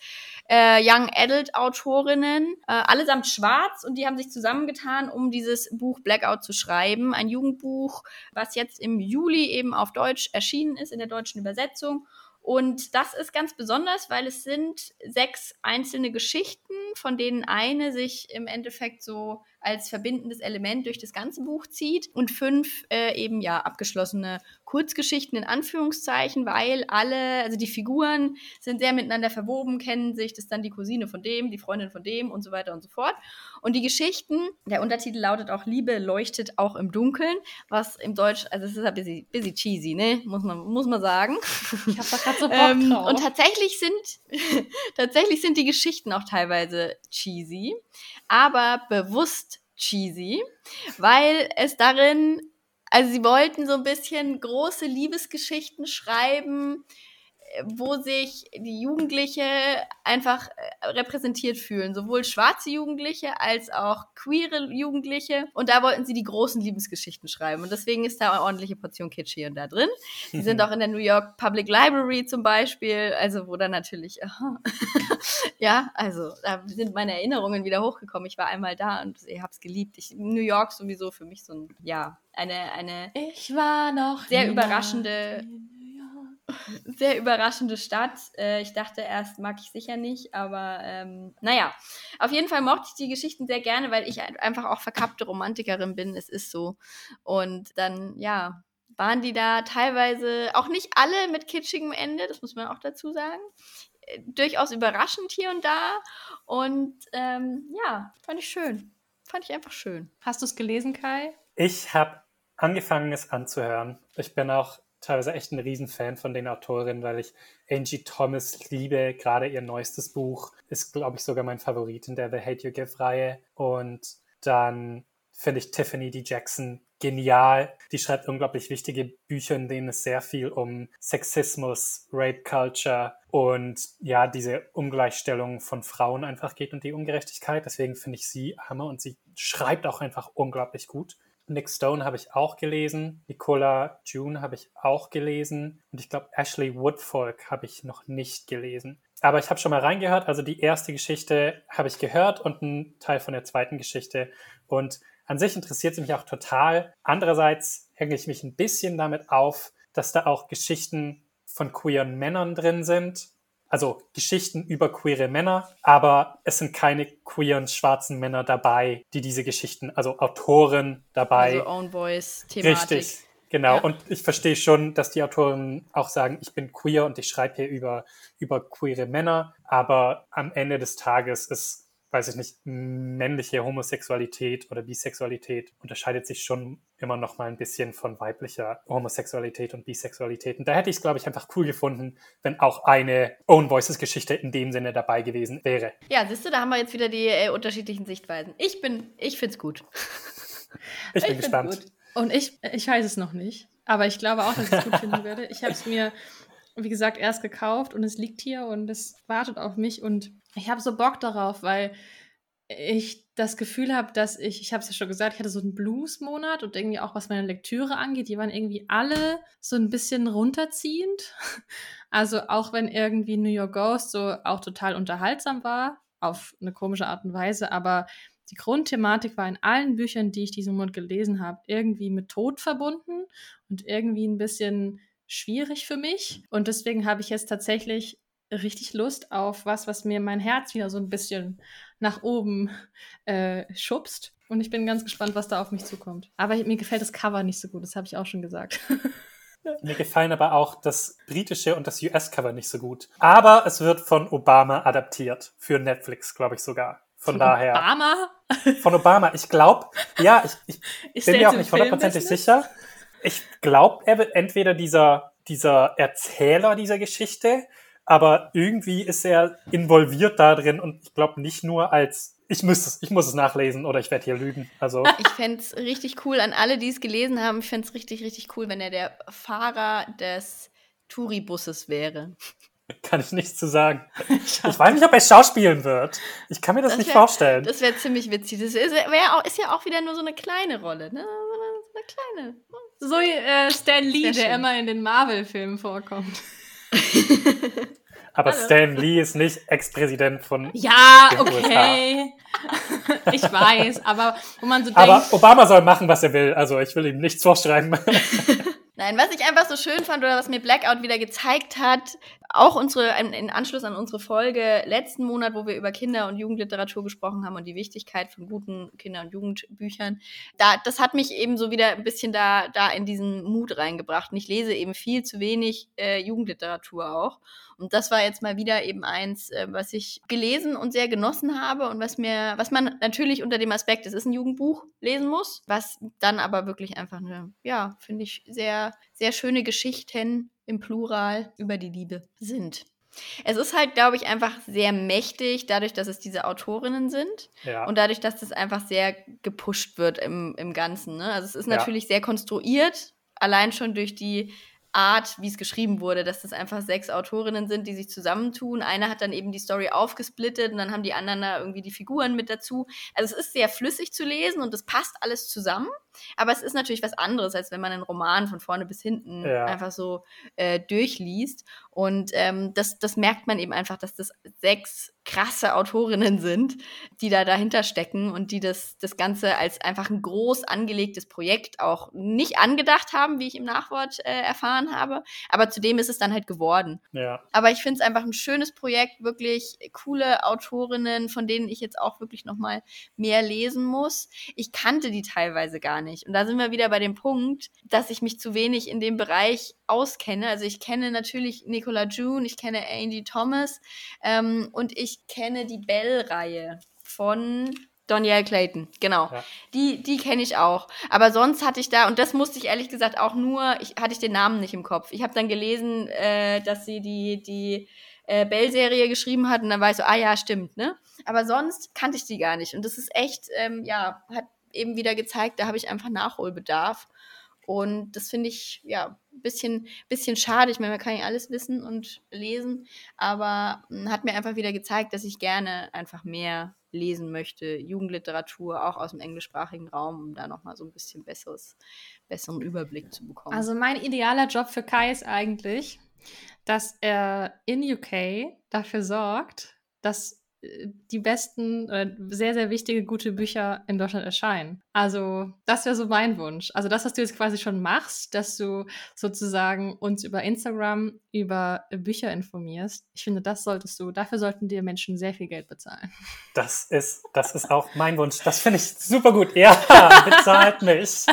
äh, Young Adult Autorinnen, äh, allesamt schwarz und die haben sich zusammengetan, um dieses Buch Blackout zu schreiben. Ein Jugendbuch, was jetzt im Juli eben auf Deutsch erschienen ist, in der deutschen Übersetzung. Und das ist ganz besonders, weil es sind sechs einzelne Geschichten, von denen eine sich im Endeffekt so als verbindendes Element durch das ganze Buch zieht und fünf äh, eben ja abgeschlossene Kurzgeschichten in Anführungszeichen, weil alle, also die Figuren sind sehr miteinander verwoben, kennen sich, das ist dann die Cousine von dem, die Freundin von dem und so weiter und so fort. Und die Geschichten, der Untertitel lautet auch Liebe leuchtet auch im Dunkeln, was im Deutsch, also es ist ein bisschen, bisschen cheesy, ne, muss man, muss man sagen. (laughs) Ich habe da gerade so Bock Ähm, drauf. und tatsächlich sind, (laughs) tatsächlich sind die Geschichten auch teilweise cheesy, aber bewusst cheesy, weil es darin, also sie wollten so ein bisschen große Liebesgeschichten schreiben, äh, wo sich die Jugendliche einfach äh, repräsentiert fühlen. Sowohl schwarze Jugendliche als auch queere Jugendliche. Und da wollten sie die großen Liebesgeschichten schreiben. Und deswegen ist da eine ordentliche Portion Kitsch hier und da drin. Die sind (laughs) auch in der New York Public Library zum Beispiel, also wo dann natürlich, aha. (laughs) ja, also da sind meine Erinnerungen wieder hochgekommen. Ich war einmal da und ich habe es geliebt. Ich, New York sowieso für mich so ein, ja, eine, eine ich war noch Sehr niemals überraschende-. (laughs) sehr überraschende Stadt. Äh, ich dachte erst, mag ich sicher nicht, aber ähm, naja. Auf jeden Fall mochte ich die Geschichten sehr gerne, weil ich ein- einfach auch verkappte Romantikerin bin. Es ist so. Und dann, ja, waren die da teilweise, auch nicht alle mit kitschigem Ende, das muss man auch dazu sagen. Äh, Durchaus überraschend hier und da. Und ähm, ja, fand ich schön. Fand ich einfach schön. Hast du es gelesen, Kai? ich habe angefangen, es anzuhören. Ich bin auch teilweise echt ein Riesenfan von den Autorinnen, weil ich Angie Thomas liebe. Gerade ihr neuestes Buch ist, glaube ich, sogar mein Favorit in der The Hate You Give-Reihe. Und dann finde ich Tiffany D. Jackson genial. Die schreibt unglaublich wichtige Bücher, in denen es sehr viel um Sexismus, Rape Culture und ja, diese Ungleichstellung von Frauen einfach geht und die Ungerechtigkeit. Deswegen finde ich sie Hammer und sie schreibt auch einfach unglaublich gut. Nick Stone habe ich auch gelesen, Nicola June habe ich auch gelesen und ich glaube Ashley Woodfolk habe ich noch nicht gelesen. Aber ich habe schon mal reingehört, also die erste Geschichte habe ich gehört und einen Teil von der zweiten Geschichte und an sich interessiert sie mich auch total. Andererseits hänge ich mich ein bisschen damit auf, dass da auch Geschichten von queeren Männern drin sind. Also Geschichten über queere Männer, aber es sind keine queeren schwarzen Männer dabei, die diese Geschichten, also Autoren dabei. Also Own Voice Thematik. Richtig, genau. Ja. Und ich verstehe schon, dass die Autoren auch sagen, ich bin queer und ich schreibe hier über, über queere Männer, aber am Ende des Tages ist weiß ich nicht, männliche Homosexualität oder Bisexualität unterscheidet sich schon immer noch mal ein bisschen von weiblicher Homosexualität und Bisexualität. Und da hätte ich es, glaube ich, einfach cool gefunden, wenn auch eine Own Voices Geschichte in dem Sinne dabei gewesen wäre. Ja, siehst du, da haben wir jetzt wieder die äh, unterschiedlichen Sichtweisen. Ich bin, ich find's gut. (laughs) Ich bin Ich gespannt. gut. Und ich, ich weiß es noch nicht. Aber ich glaube auch, dass ich es gut finden (laughs) werde. Ich habe es mir, wie gesagt, erst gekauft und es liegt hier und es wartet auf mich. Und ich habe so Bock darauf, weil ich das Gefühl habe, dass ich, ich habe es ja schon gesagt, ich hatte so einen Blues-Monat und irgendwie auch was meine Lektüre angeht, die waren irgendwie alle so ein bisschen runterziehend. (laughs) Also auch wenn irgendwie New York Ghost so auch total unterhaltsam war, auf eine komische Art und Weise, aber die Grundthematik war in allen Büchern, die ich diesen Monat gelesen habe, irgendwie mit Tod verbunden und irgendwie ein bisschen schwierig für mich. Und deswegen habe ich jetzt tatsächlich richtig Lust auf was, was mir mein Herz wieder so ein bisschen nach oben äh, schubst. Und ich bin ganz gespannt, was da auf mich zukommt. Aber mir gefällt das Cover nicht so gut, das habe ich auch schon gesagt. (laughs) Mir gefallen aber auch das britische und das US-Cover nicht so gut. Aber es wird von Obama adaptiert. Für Netflix, glaube ich sogar. Von daher. Obama? Von Obama. Ich glaube, ja, ich, ich (laughs) Ist bin mir auch nicht hundertprozentig sicher. Ich glaube, er wird entweder dieser, dieser Erzähler dieser Geschichte, aber irgendwie ist er involviert da drin und ich glaube nicht nur als, ich muss es, ich muss es nachlesen oder ich werde hier lügen. Also, Ich fände es richtig cool, an alle, die es gelesen haben, ich fände es richtig, richtig cool, wenn er der Fahrer des Touribusses wäre. (laughs) kann ich nichts zu sagen. (laughs) Ich weiß nicht, ob er schauspielen wird. Ich kann mir das, Das nicht wär- vorstellen. Das wäre ziemlich witzig. Das ist, wär auch, ist ja auch wieder nur so eine kleine Rolle, ne? So eine, kleine. So äh, Stan Lee, der immer in den Marvel-Filmen vorkommt. (laughs) aber Hallo. Stan Lee ist nicht Ex-Präsident von. Ja, okay. (laughs) ich weiß, aber wo man so Aber denkt, Obama soll machen, was er will. Also ich will ihm nichts vorschreiben. (laughs) Nein, was ich einfach so schön fand oder was mir Blackout wieder gezeigt hat, auch unsere, in, Anschluss an unsere Folge letzten Monat, wo wir über Kinder- und Jugendliteratur gesprochen haben und die Wichtigkeit von guten Kinder- und Jugendbüchern, da, das hat mich eben so wieder ein bisschen da, da in diesen Mut reingebracht. Und ich lese eben viel zu wenig äh, Jugendliteratur auch. Und das war jetzt mal wieder eben eins, äh, was ich gelesen und sehr genossen habe und was mir, was man natürlich unter dem Aspekt, es ist ein Jugendbuch, lesen muss, was dann aber wirklich einfach eine, ja, finde ich, sehr, sehr schöne Geschichten im Plural über die Liebe sind. Es ist halt, glaube ich, einfach sehr mächtig, dadurch, dass es diese Autorinnen sind ja. und dadurch, dass das einfach sehr gepusht wird im, im Ganzen. Ne? Also es ist Ja. natürlich sehr konstruiert, allein schon durch die Art, wie es geschrieben wurde, dass das einfach sechs Autorinnen sind, die sich zusammentun. Eine hat dann eben die Story aufgesplittet und dann haben die anderen da irgendwie die Figuren mit dazu. Also es ist sehr flüssig zu lesen und es passt alles zusammen. Aber es ist natürlich was anderes, als wenn man einen Roman von vorne bis hinten Ja. einfach so äh, durchliest. Und ähm, das, das merkt man eben einfach, dass das sechs krasse Autorinnen sind, die da dahinter stecken und die das, das Ganze als einfach ein groß angelegtes Projekt auch nicht angedacht haben, wie ich im Nachwort äh, erfahren habe. Aber zudem ist es dann halt geworden. ja. Aber ich finde es einfach ein schönes Projekt, wirklich coole Autorinnen, von denen ich jetzt auch wirklich noch mal mehr lesen muss. Ich kannte die teilweise gar nicht. Und da sind wir wieder bei dem Punkt, dass ich mich zu wenig in dem Bereich auskenne. Also ich kenne natürlich Nicola June, ich kenne Angie Thomas ähm, und ich kenne die Bell-Reihe von Danielle Clayton, genau. Ja. Die, die kenne ich auch. Aber sonst hatte ich da, und das musste ich ehrlich gesagt auch nur, ich hatte ich den Namen nicht im Kopf. Ich habe dann gelesen, äh, dass sie die, die äh, Bell-Serie geschrieben hat und dann war ich so, ah ja, stimmt, ne? Aber sonst kannte ich die gar nicht. Und das ist echt, ähm, ja, hat eben wieder gezeigt, da habe ich einfach Nachholbedarf. Und das finde ich ja ein bisschen, bisschen schade. Ich meine, man kann ja alles wissen und lesen, aber hm, hat mir einfach wieder gezeigt, dass ich gerne einfach mehr lesen möchte, Jugendliteratur, auch aus dem englischsprachigen Raum, um da nochmal so ein bisschen besseres, besseren Überblick zu bekommen. Also mein idealer Job für Kai ist eigentlich, dass er in UK dafür sorgt, dass die besten, sehr, sehr wichtige, gute Bücher in Deutschland erscheinen. Also, das wäre so mein Wunsch. Also, das, was du jetzt quasi schon machst, dass du sozusagen uns über Instagram über Bücher informierst. Ich finde, das solltest du, dafür sollten dir Menschen sehr viel Geld bezahlen. Das ist, das ist auch mein Wunsch. Das finde ich super gut. Ja, (laughs) bezahlt mich.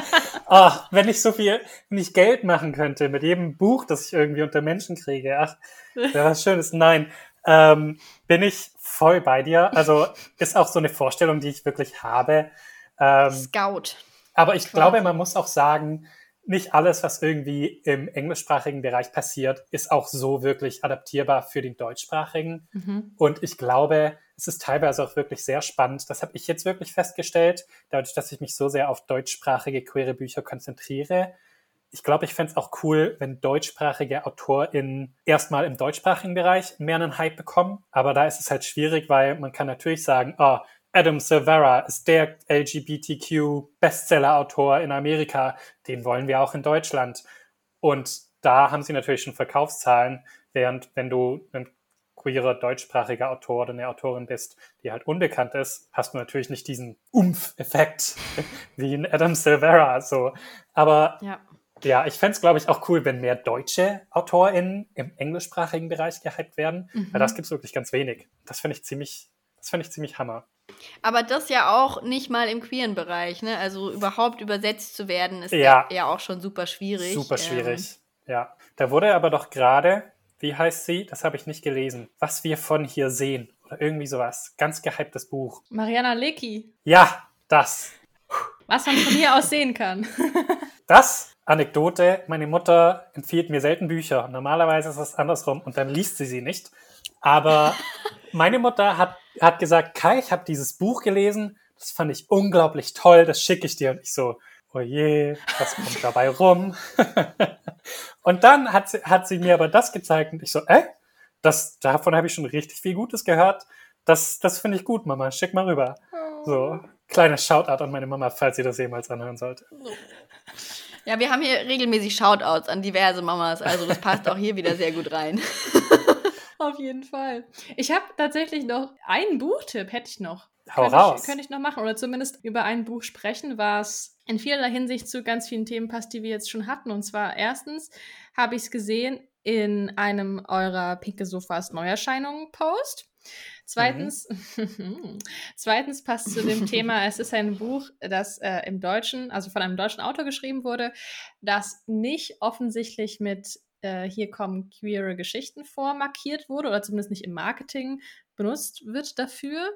Oh, wenn ich so viel, wenn ich Geld machen könnte mit jedem Buch, das ich irgendwie unter Menschen kriege. Ach, wäre was Schönes. Nein, ähm, bin ich voll bei dir. Also ist auch so eine Vorstellung, die ich wirklich habe. Ähm, Scout. Aber ich quasi. glaube, man muss auch sagen, nicht alles, was irgendwie im englischsprachigen Bereich passiert, ist auch so wirklich adaptierbar für den deutschsprachigen. Mhm. Und ich glaube, es ist teilweise auch wirklich sehr spannend. Das habe ich jetzt wirklich festgestellt, dadurch, dass ich mich so sehr auf deutschsprachige queere Bücher konzentriere, ich glaube, ich fände es auch cool, wenn deutschsprachige AutorInnen erstmal im deutschsprachigen Bereich mehr einen Hype bekommen. Aber da ist es halt schwierig, weil man kann natürlich sagen, oh, Adam Silvera ist der LGBTQ-Bestseller-Autor in Amerika. Den wollen wir auch in Deutschland. Und da haben sie natürlich schon Verkaufszahlen, während wenn du ein queerer deutschsprachiger Autor oder eine Autorin bist, die halt unbekannt ist, hast du natürlich nicht diesen Umf-Effekt (laughs) wie in Adam Silvera. So. Aber ja. Ja, ich fände es, glaube ich, auch cool, wenn mehr deutsche AutorInnen im englischsprachigen Bereich gehypt werden, mhm. weil das gibt es wirklich ganz wenig. Das finde ich ziemlich, das finde ich ziemlich Hammer. Aber das ja auch nicht mal im queeren Bereich, ne? Also überhaupt übersetzt zu werden, ist ja, ja auch schon super schwierig. Super schwierig, ähm. ja. Da wurde aber doch gerade, wie heißt sie? Das habe ich nicht gelesen. Was wir von hier sehen. Oder irgendwie sowas. Ganz gehyptes Buch. Mariana Lecki. Ja, das. Was man von hier aus sehen kann. das Anekdote, meine Mutter empfiehlt mir selten Bücher. Normalerweise ist es andersrum und dann liest sie sie nicht. Aber (laughs) meine Mutter hat, hat gesagt, Kai, ich habe dieses Buch gelesen, das fand ich unglaublich toll, das schicke ich dir. Und ich so, oh je, was kommt (laughs) dabei rum? (laughs) und dann hat sie, hat sie mir aber das gezeigt und ich so, äh, das, davon habe ich schon richtig viel Gutes gehört. Das, das finde ich gut, Mama, schick mal rüber. So, kleiner Shoutout an meine Mama, falls sie das jemals anhören sollte. Ja, wir haben hier regelmäßig Shoutouts an diverse Mamas, also das passt auch hier wieder sehr gut rein. (laughs) Auf jeden Fall. Ich habe tatsächlich noch einen Buchtipp, hätte ich noch. Hau könnte raus. Ich, könnte ich noch machen oder zumindest über ein Buch sprechen, was in vielerlei Hinsicht zu ganz vielen Themen passt, die wir jetzt schon hatten. Und zwar erstens habe ich es gesehen in einem eurer Pinke Sofas Neuerscheinungen Post. Zweitens, mhm. (laughs) zweitens passt zu dem Thema, es ist ein Buch, das äh, im Deutschen, also von einem deutschen Autor geschrieben wurde, das nicht offensichtlich mit äh, hier kommen queere Geschichten vor markiert wurde oder zumindest nicht im Marketing benutzt wird dafür.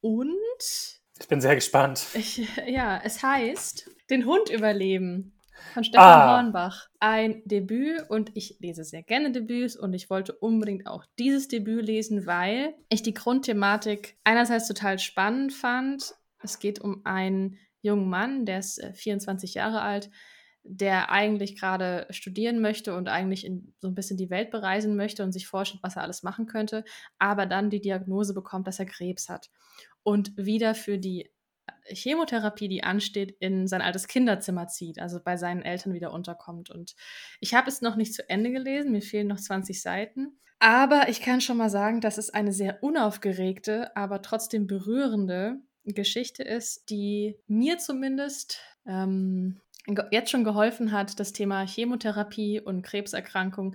Und ich bin sehr gespannt. Ich, ja, es heißt, den Hund überleben von Stefan ah. Hornbach. Ein Debüt und ich lese sehr gerne Debüts und ich wollte unbedingt auch dieses Debüt lesen, weil ich die Grundthematik einerseits total spannend fand. Es geht um einen jungen Mann, der ist 24 äh, Jahre alt, der eigentlich gerade studieren möchte und eigentlich in, so ein bisschen die Welt bereisen möchte und sich vorstellt, was er alles machen könnte, aber dann die Diagnose bekommt, dass er Krebs hat und wieder für die Chemotherapie, die ansteht, in sein altes Kinderzimmer zieht, also bei seinen Eltern wieder unterkommt. Und ich habe es noch nicht zu Ende gelesen, mir fehlen noch 20 Seiten. Aber ich kann schon mal sagen, dass es eine sehr unaufgeregte, aber trotzdem berührende Geschichte ist, die mir zumindest ähm, jetzt schon geholfen hat, das Thema Chemotherapie und Krebserkrankung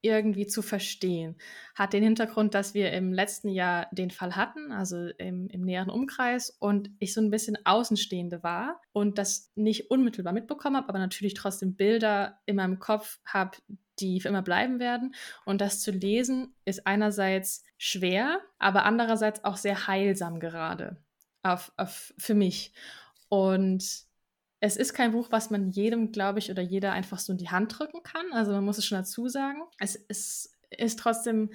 irgendwie zu verstehen. Hat den Hintergrund, dass wir im letzten Jahr den Fall hatten, also im, im, näheren Umkreis, und ich so ein bisschen Außenstehende war und das nicht unmittelbar mitbekommen habe, aber natürlich trotzdem Bilder in meinem Kopf habe, die für immer bleiben werden. Und das zu lesen ist einerseits schwer, aber andererseits auch sehr heilsam gerade auf, auf, für mich. Und es ist kein Buch, was man jedem, glaube ich, oder jeder einfach so in die Hand drücken kann. Also man muss es schon dazu sagen. Es ist, ist trotzdem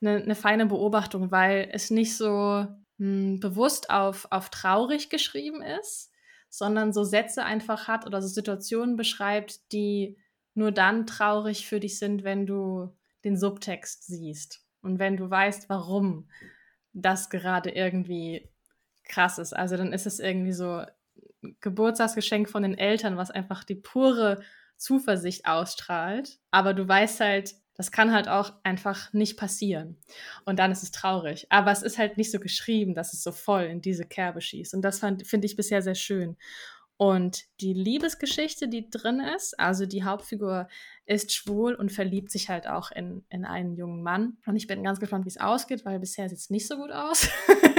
eine, eine feine Beobachtung, weil es nicht so mh, hm, bewusst auf, auf traurig geschrieben ist, sondern so Sätze einfach hat oder so Situationen beschreibt, die nur dann traurig für dich sind, wenn du den Subtext siehst und wenn du weißt, warum das gerade irgendwie krass ist. Also dann ist es irgendwie so Geburtstagsgeschenk von den Eltern, was einfach die pure Zuversicht ausstrahlt. Aber du weißt halt, das kann halt auch einfach nicht passieren. Und dann ist es traurig. Aber es ist halt nicht so geschrieben, dass es so voll in diese Kerbe schießt. Und das finde ich bisher sehr schön. Und die Liebesgeschichte, die drin ist, also die Hauptfigur ist schwul und verliebt sich halt auch in, in einen jungen Mann. Und ich bin ganz gespannt, wie es ausgeht, weil bisher sieht es nicht so gut aus.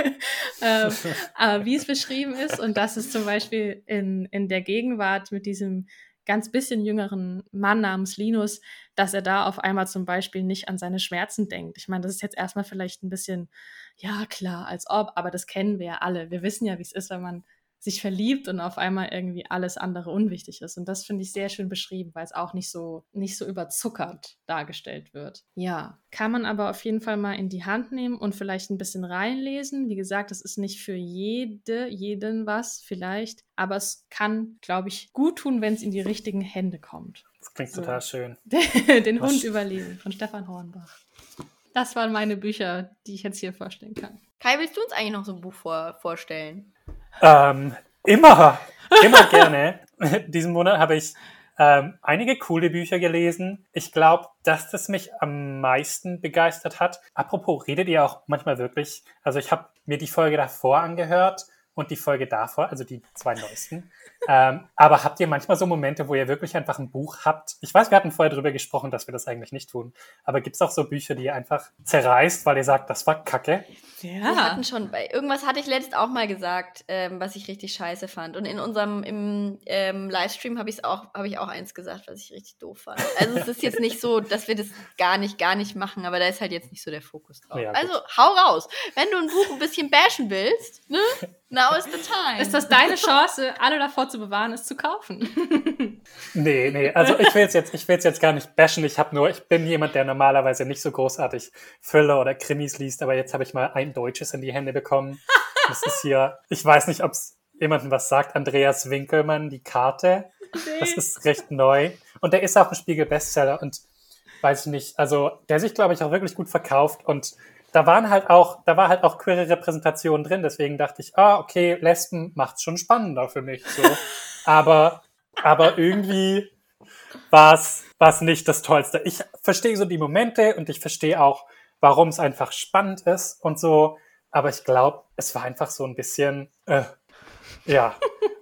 (laughs) ähm, aber wie es beschrieben ist und das ist zum Beispiel in, in der Gegenwart mit diesem ganz bisschen jüngeren Mann namens Linus, dass er da auf einmal zum Beispiel nicht an seine Schmerzen denkt. Ich meine, das ist jetzt erstmal vielleicht ein bisschen, ja klar, als ob, aber das kennen wir ja alle. Wir wissen ja, wie es ist, wenn man sich verliebt und auf einmal irgendwie alles andere unwichtig ist. Und das finde ich sehr schön beschrieben, weil es auch nicht so, nicht so überzuckert dargestellt wird. Ja, kann man aber auf jeden Fall mal in die Hand nehmen und vielleicht ein bisschen reinlesen. Wie gesagt, es ist nicht für jede, jeden was vielleicht, aber es kann, glaube ich, gut tun, wenn es in die richtigen Hände kommt. Das klingt so. total schön. (laughs) Den Hund überleben von Stefan Hornbach. Das waren meine Bücher, die ich jetzt hier vorstellen kann. Kai, willst du uns eigentlich noch so ein Buch vor vorstellen? Ähm, immer, immer gerne. (laughs) Diesen Monat habe ich ähm, einige coole Bücher gelesen. Ich glaube, dass das mich am meisten begeistert hat. Apropos, redet ihr auch manchmal wirklich? Also ich habe mir die Folge davor angehört und die Folge davor, also die zwei neuesten. (laughs) ähm, aber habt ihr manchmal so Momente, wo ihr wirklich einfach ein Buch habt? Ich weiß, wir hatten vorher darüber gesprochen, dass wir das eigentlich nicht tun. Aber gibt es auch so Bücher, die ihr einfach zerreißt, weil ihr sagt, das war Kacke? Ja. Wir hatten schon, bei irgendwas hatte ich letzt auch mal gesagt, ähm, was ich richtig scheiße fand. Und in unserem im, ähm, Livestream habe ich auch, habe ich auch eins gesagt, was ich richtig doof fand. Also es ist jetzt nicht so, dass wir das gar nicht, gar nicht machen, aber da ist halt jetzt nicht so der Fokus drauf. Ja, also hau raus. Wenn du ein Buch ein bisschen bashen willst, ne? Now is the time. Ist das deine Chance, alle davor zu bewahren, es zu kaufen? (laughs) nee, nee. Also ich will es jetzt, ich will jetzt gar nicht bashen. Ich habe nur, ich bin jemand, der normalerweise nicht so großartig Thriller oder Krimis liest, aber jetzt habe ich mal ein deutsches in die Hände bekommen. Das ist hier, ich weiß nicht, ob es jemandem was sagt, Andreas Winkelmann, die Karte. Nee. Das ist recht neu. Und der ist auch ein Spiegel-Bestseller und weiß ich nicht, also der sich, glaube ich, auch wirklich gut verkauft und da waren halt auch, da war halt auch queere Repräsentation drin, deswegen dachte ich, ah, okay, Lesben macht's schon spannender für mich, so. (laughs) aber, aber irgendwie war es, war es nicht das Tollste. Ich verstehe so die Momente und ich verstehe auch, warum es einfach spannend ist und so, aber ich glaube, es war einfach so ein bisschen, äh, ja,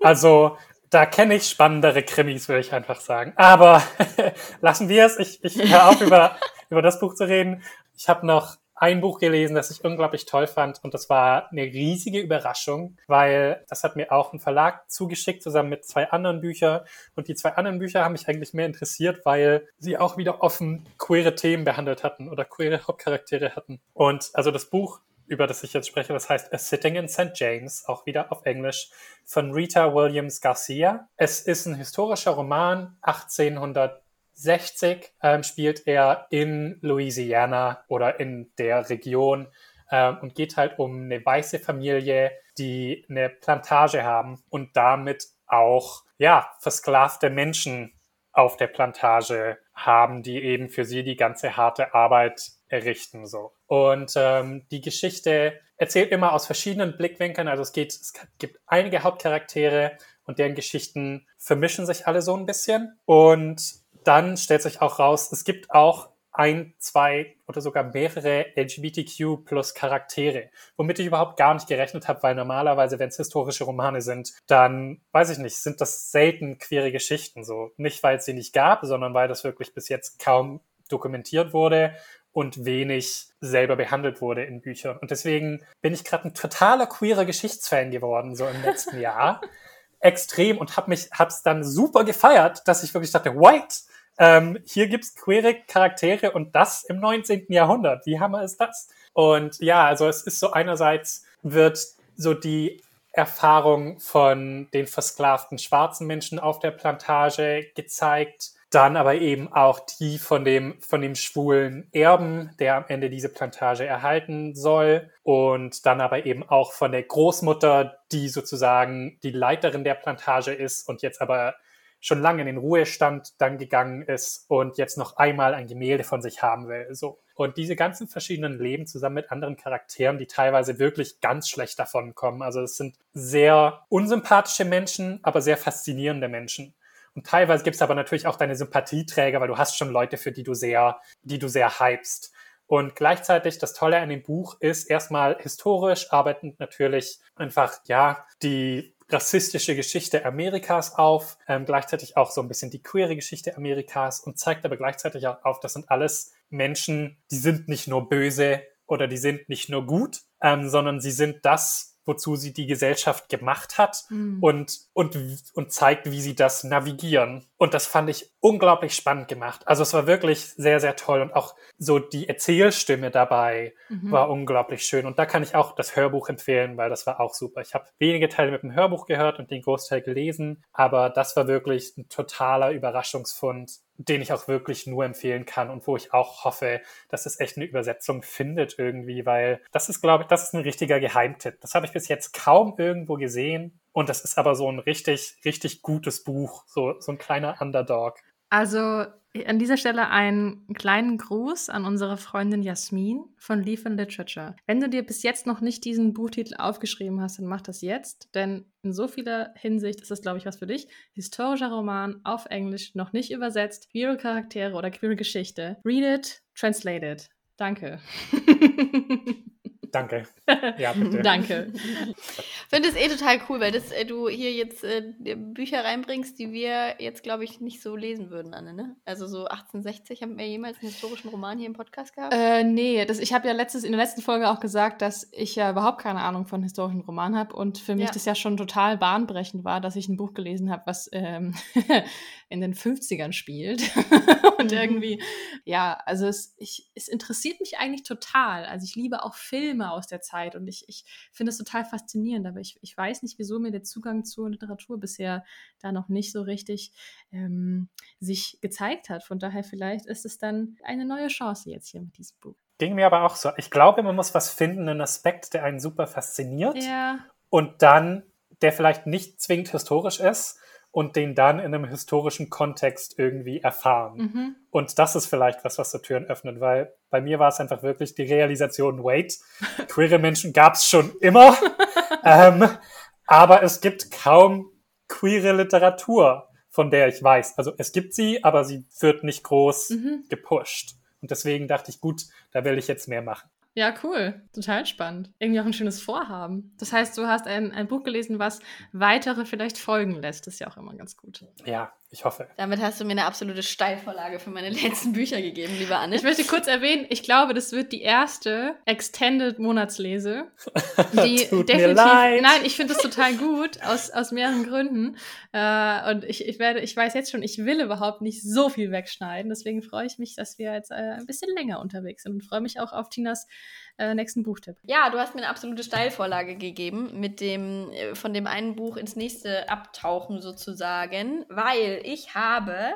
also, da kenne ich spannendere Krimis, würde ich einfach sagen. Aber (laughs) lassen wir es. Ich, ich höre auf, über, über das Buch zu reden. Ich habe noch ein Buch gelesen, das ich unglaublich toll fand und das war eine riesige Überraschung, weil das hat mir auch ein Verlag zugeschickt zusammen mit zwei anderen Büchern und die zwei anderen Bücher haben mich eigentlich mehr interessiert, weil sie auch wieder offen queere Themen behandelt hatten oder queere Hauptcharaktere hatten. Und also das Buch über das ich jetzt spreche, das heißt A Sitting in St. James, auch wieder auf Englisch, von Rita Williams Garcia. Es ist ein historischer Roman, 1800 60 ähm, spielt er in Louisiana oder in der Region ähm, und geht halt um eine weiße Familie, die eine Plantage haben und damit auch ja versklavte Menschen auf der Plantage haben, die eben für sie die ganze harte Arbeit errichten so. Und ähm, die Geschichte erzählt immer aus verschiedenen Blickwinkeln. Also es geht, es gibt einige Hauptcharaktere und deren Geschichten vermischen sich alle so ein bisschen. Und dann stellt sich auch raus, es gibt auch ein, zwei oder sogar mehrere LGBTQ plus Charaktere, womit ich überhaupt gar nicht gerechnet habe, weil normalerweise, wenn es historische Romane sind, dann, weiß ich nicht, sind das selten queere Geschichten so. Nicht, weil es sie nicht gab, sondern weil das wirklich bis jetzt kaum dokumentiert wurde und wenig selber behandelt wurde in Büchern. Und deswegen bin ich gerade ein totaler queerer Geschichtsfan geworden, so im letzten Jahr. (laughs) Extrem und habe mich, hab's dann super gefeiert, dass ich wirklich dachte, white, ähm, hier gibt's queere Charaktere und das im 19. Jahrhundert. Wie hammer ist das? Und ja, also es ist so einerseits wird so die Erfahrung von den versklavten schwarzen Menschen auf der Plantage gezeigt. dann aber eben auch die von dem, von dem schwulen Erben, der am Ende diese Plantage erhalten soll. Und dann aber eben auch von der Großmutter, die sozusagen die Leiterin der Plantage ist und jetzt aber schon lange in den Ruhestand dann gegangen ist und jetzt noch einmal ein Gemälde von sich haben will. So. Und diese ganzen verschiedenen Leben zusammen mit anderen Charakteren, die teilweise wirklich ganz schlecht davon kommen. Also es sind sehr unsympathische Menschen, aber sehr faszinierende Menschen. Und teilweise gibt es aber natürlich auch deine Sympathieträger, weil du hast schon Leute, für die du sehr, die du sehr hypst. Und gleichzeitig das Tolle an dem Buch ist erstmal historisch arbeitend natürlich einfach, ja, die rassistische Geschichte Amerikas auf, ähm, gleichzeitig auch so ein bisschen die queere Geschichte Amerikas und zeigt aber gleichzeitig auch auf, das sind alles Menschen, die sind nicht nur böse oder die sind nicht nur gut, ähm, sondern sie sind das, wozu sie die Gesellschaft gemacht hat mhm. und, und, und zeigt, wie sie das navigieren. Und das fand ich unglaublich spannend gemacht. Also es war wirklich sehr, sehr toll und auch so die Erzählstimme dabei mhm. war unglaublich schön. Und da kann ich auch das Hörbuch empfehlen, weil das war auch super. Ich habe wenige Teile mit dem Hörbuch gehört und den Großteil gelesen, aber das war wirklich ein totaler Überraschungsfund den ich auch wirklich nur empfehlen kann und wo ich auch hoffe, dass es echt eine Übersetzung findet irgendwie, weil das ist, glaube ich, das ist ein richtiger Geheimtipp. Das habe ich bis jetzt kaum irgendwo gesehen und das ist aber so ein richtig, richtig gutes Buch, so, so ein kleiner Underdog. Also an dieser Stelle einen kleinen Gruß an unsere Freundin Jasmin von Leaf and Literature. Wenn du dir bis jetzt noch nicht diesen Buchtitel aufgeschrieben hast, dann mach das jetzt, denn in so vieler Hinsicht ist das, glaube ich, was für dich. Historischer Roman auf Englisch, noch nicht übersetzt, queere Charaktere oder queere Geschichte. Read it, translate it. Danke. (laughs) Danke. (laughs) Ja, bitte. Danke. Ich (laughs) finde es eh total cool, weil das, äh, du hier jetzt äh, Bücher reinbringst, die wir jetzt, glaube ich, nicht so lesen würden, Anne, ne? Also so 1860, haben wir jemals einen historischen Roman hier im Podcast gehabt? Äh, nee, das, ich habe ja letztes, in der letzten Folge auch gesagt, dass ich ja überhaupt keine Ahnung von historischen Romanen habe und für mich ja. das ja schon total bahnbrechend war, dass ich ein Buch gelesen habe, was ähm, (laughs) in den 50ern spielt. (laughs) und mhm. irgendwie, ja, also es, ich, es interessiert mich eigentlich total. Also ich liebe auch Filme aus der Zeit und ich, ich finde es total faszinierend, aber ich, ich weiß nicht, wieso mir der Zugang zur Literatur bisher da noch nicht so richtig ähm, sich gezeigt hat. Von daher vielleicht ist es dann eine neue Chance jetzt hier mit diesem Buch. Ging mir aber auch so. Ich glaube, man muss was finden, einen Aspekt, der einen super fasziniert. Ja. Und dann, der vielleicht nicht zwingend historisch ist, und den dann in einem historischen Kontext irgendwie erfahren. Mhm. Und das ist vielleicht was, was so Türen öffnet, weil bei mir war es einfach wirklich die Realisation, wait, (laughs) queere Menschen gab es schon immer, (laughs) ähm, aber es gibt kaum queere Literatur, von der ich weiß. Also es gibt sie, aber sie wird nicht groß mhm. gepusht. Und deswegen dachte ich, gut, da will ich jetzt mehr machen. Ja, cool. Total spannend. Irgendwie auch ein schönes Vorhaben. Das heißt, du hast ein, ein Buch gelesen, was weitere vielleicht folgen lässt. Das ist ja auch immer ganz gut. Ja, ich hoffe. Damit hast du mir eine absolute Steilvorlage für meine letzten Bücher gegeben, lieber Anne. Ich möchte kurz erwähnen, ich glaube, das wird die erste Extended Monatslese. (laughs) Die Tut definitiv. Mir leid. Nein, ich finde das total gut, aus, aus mehreren Gründen. Äh, und ich, ich werde, ich weiß jetzt schon, ich will überhaupt nicht so viel wegschneiden. Deswegen freue ich mich, dass wir jetzt äh, ein bisschen länger unterwegs sind und freue mich auch auf Tinas äh, nächsten Buchtipp. Ja, du hast mir eine absolute Steilvorlage gegeben mit dem äh, von dem einen Buch ins nächste abtauchen sozusagen, weil ich habe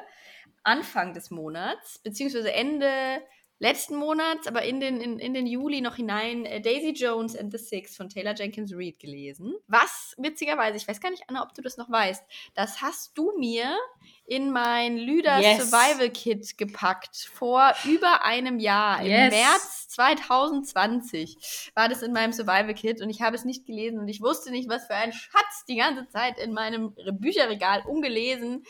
Anfang des Monats beziehungsweise Ende letzten Monats, aber in den, in, in den Juli noch hinein äh, Daisy Jones and the Six von Taylor Jenkins Reid gelesen. Was witzigerweise, ich weiß gar nicht, Anna, ob du das noch weißt, das hast du mir in mein Lüder yes. Survival Kit gepackt vor über einem Jahr. Yes. Im März 2020 war das in meinem Survival Kit und ich habe es nicht gelesen und ich wusste nicht, was für ein Schatz die ganze Zeit in meinem Bücherregal ungelesen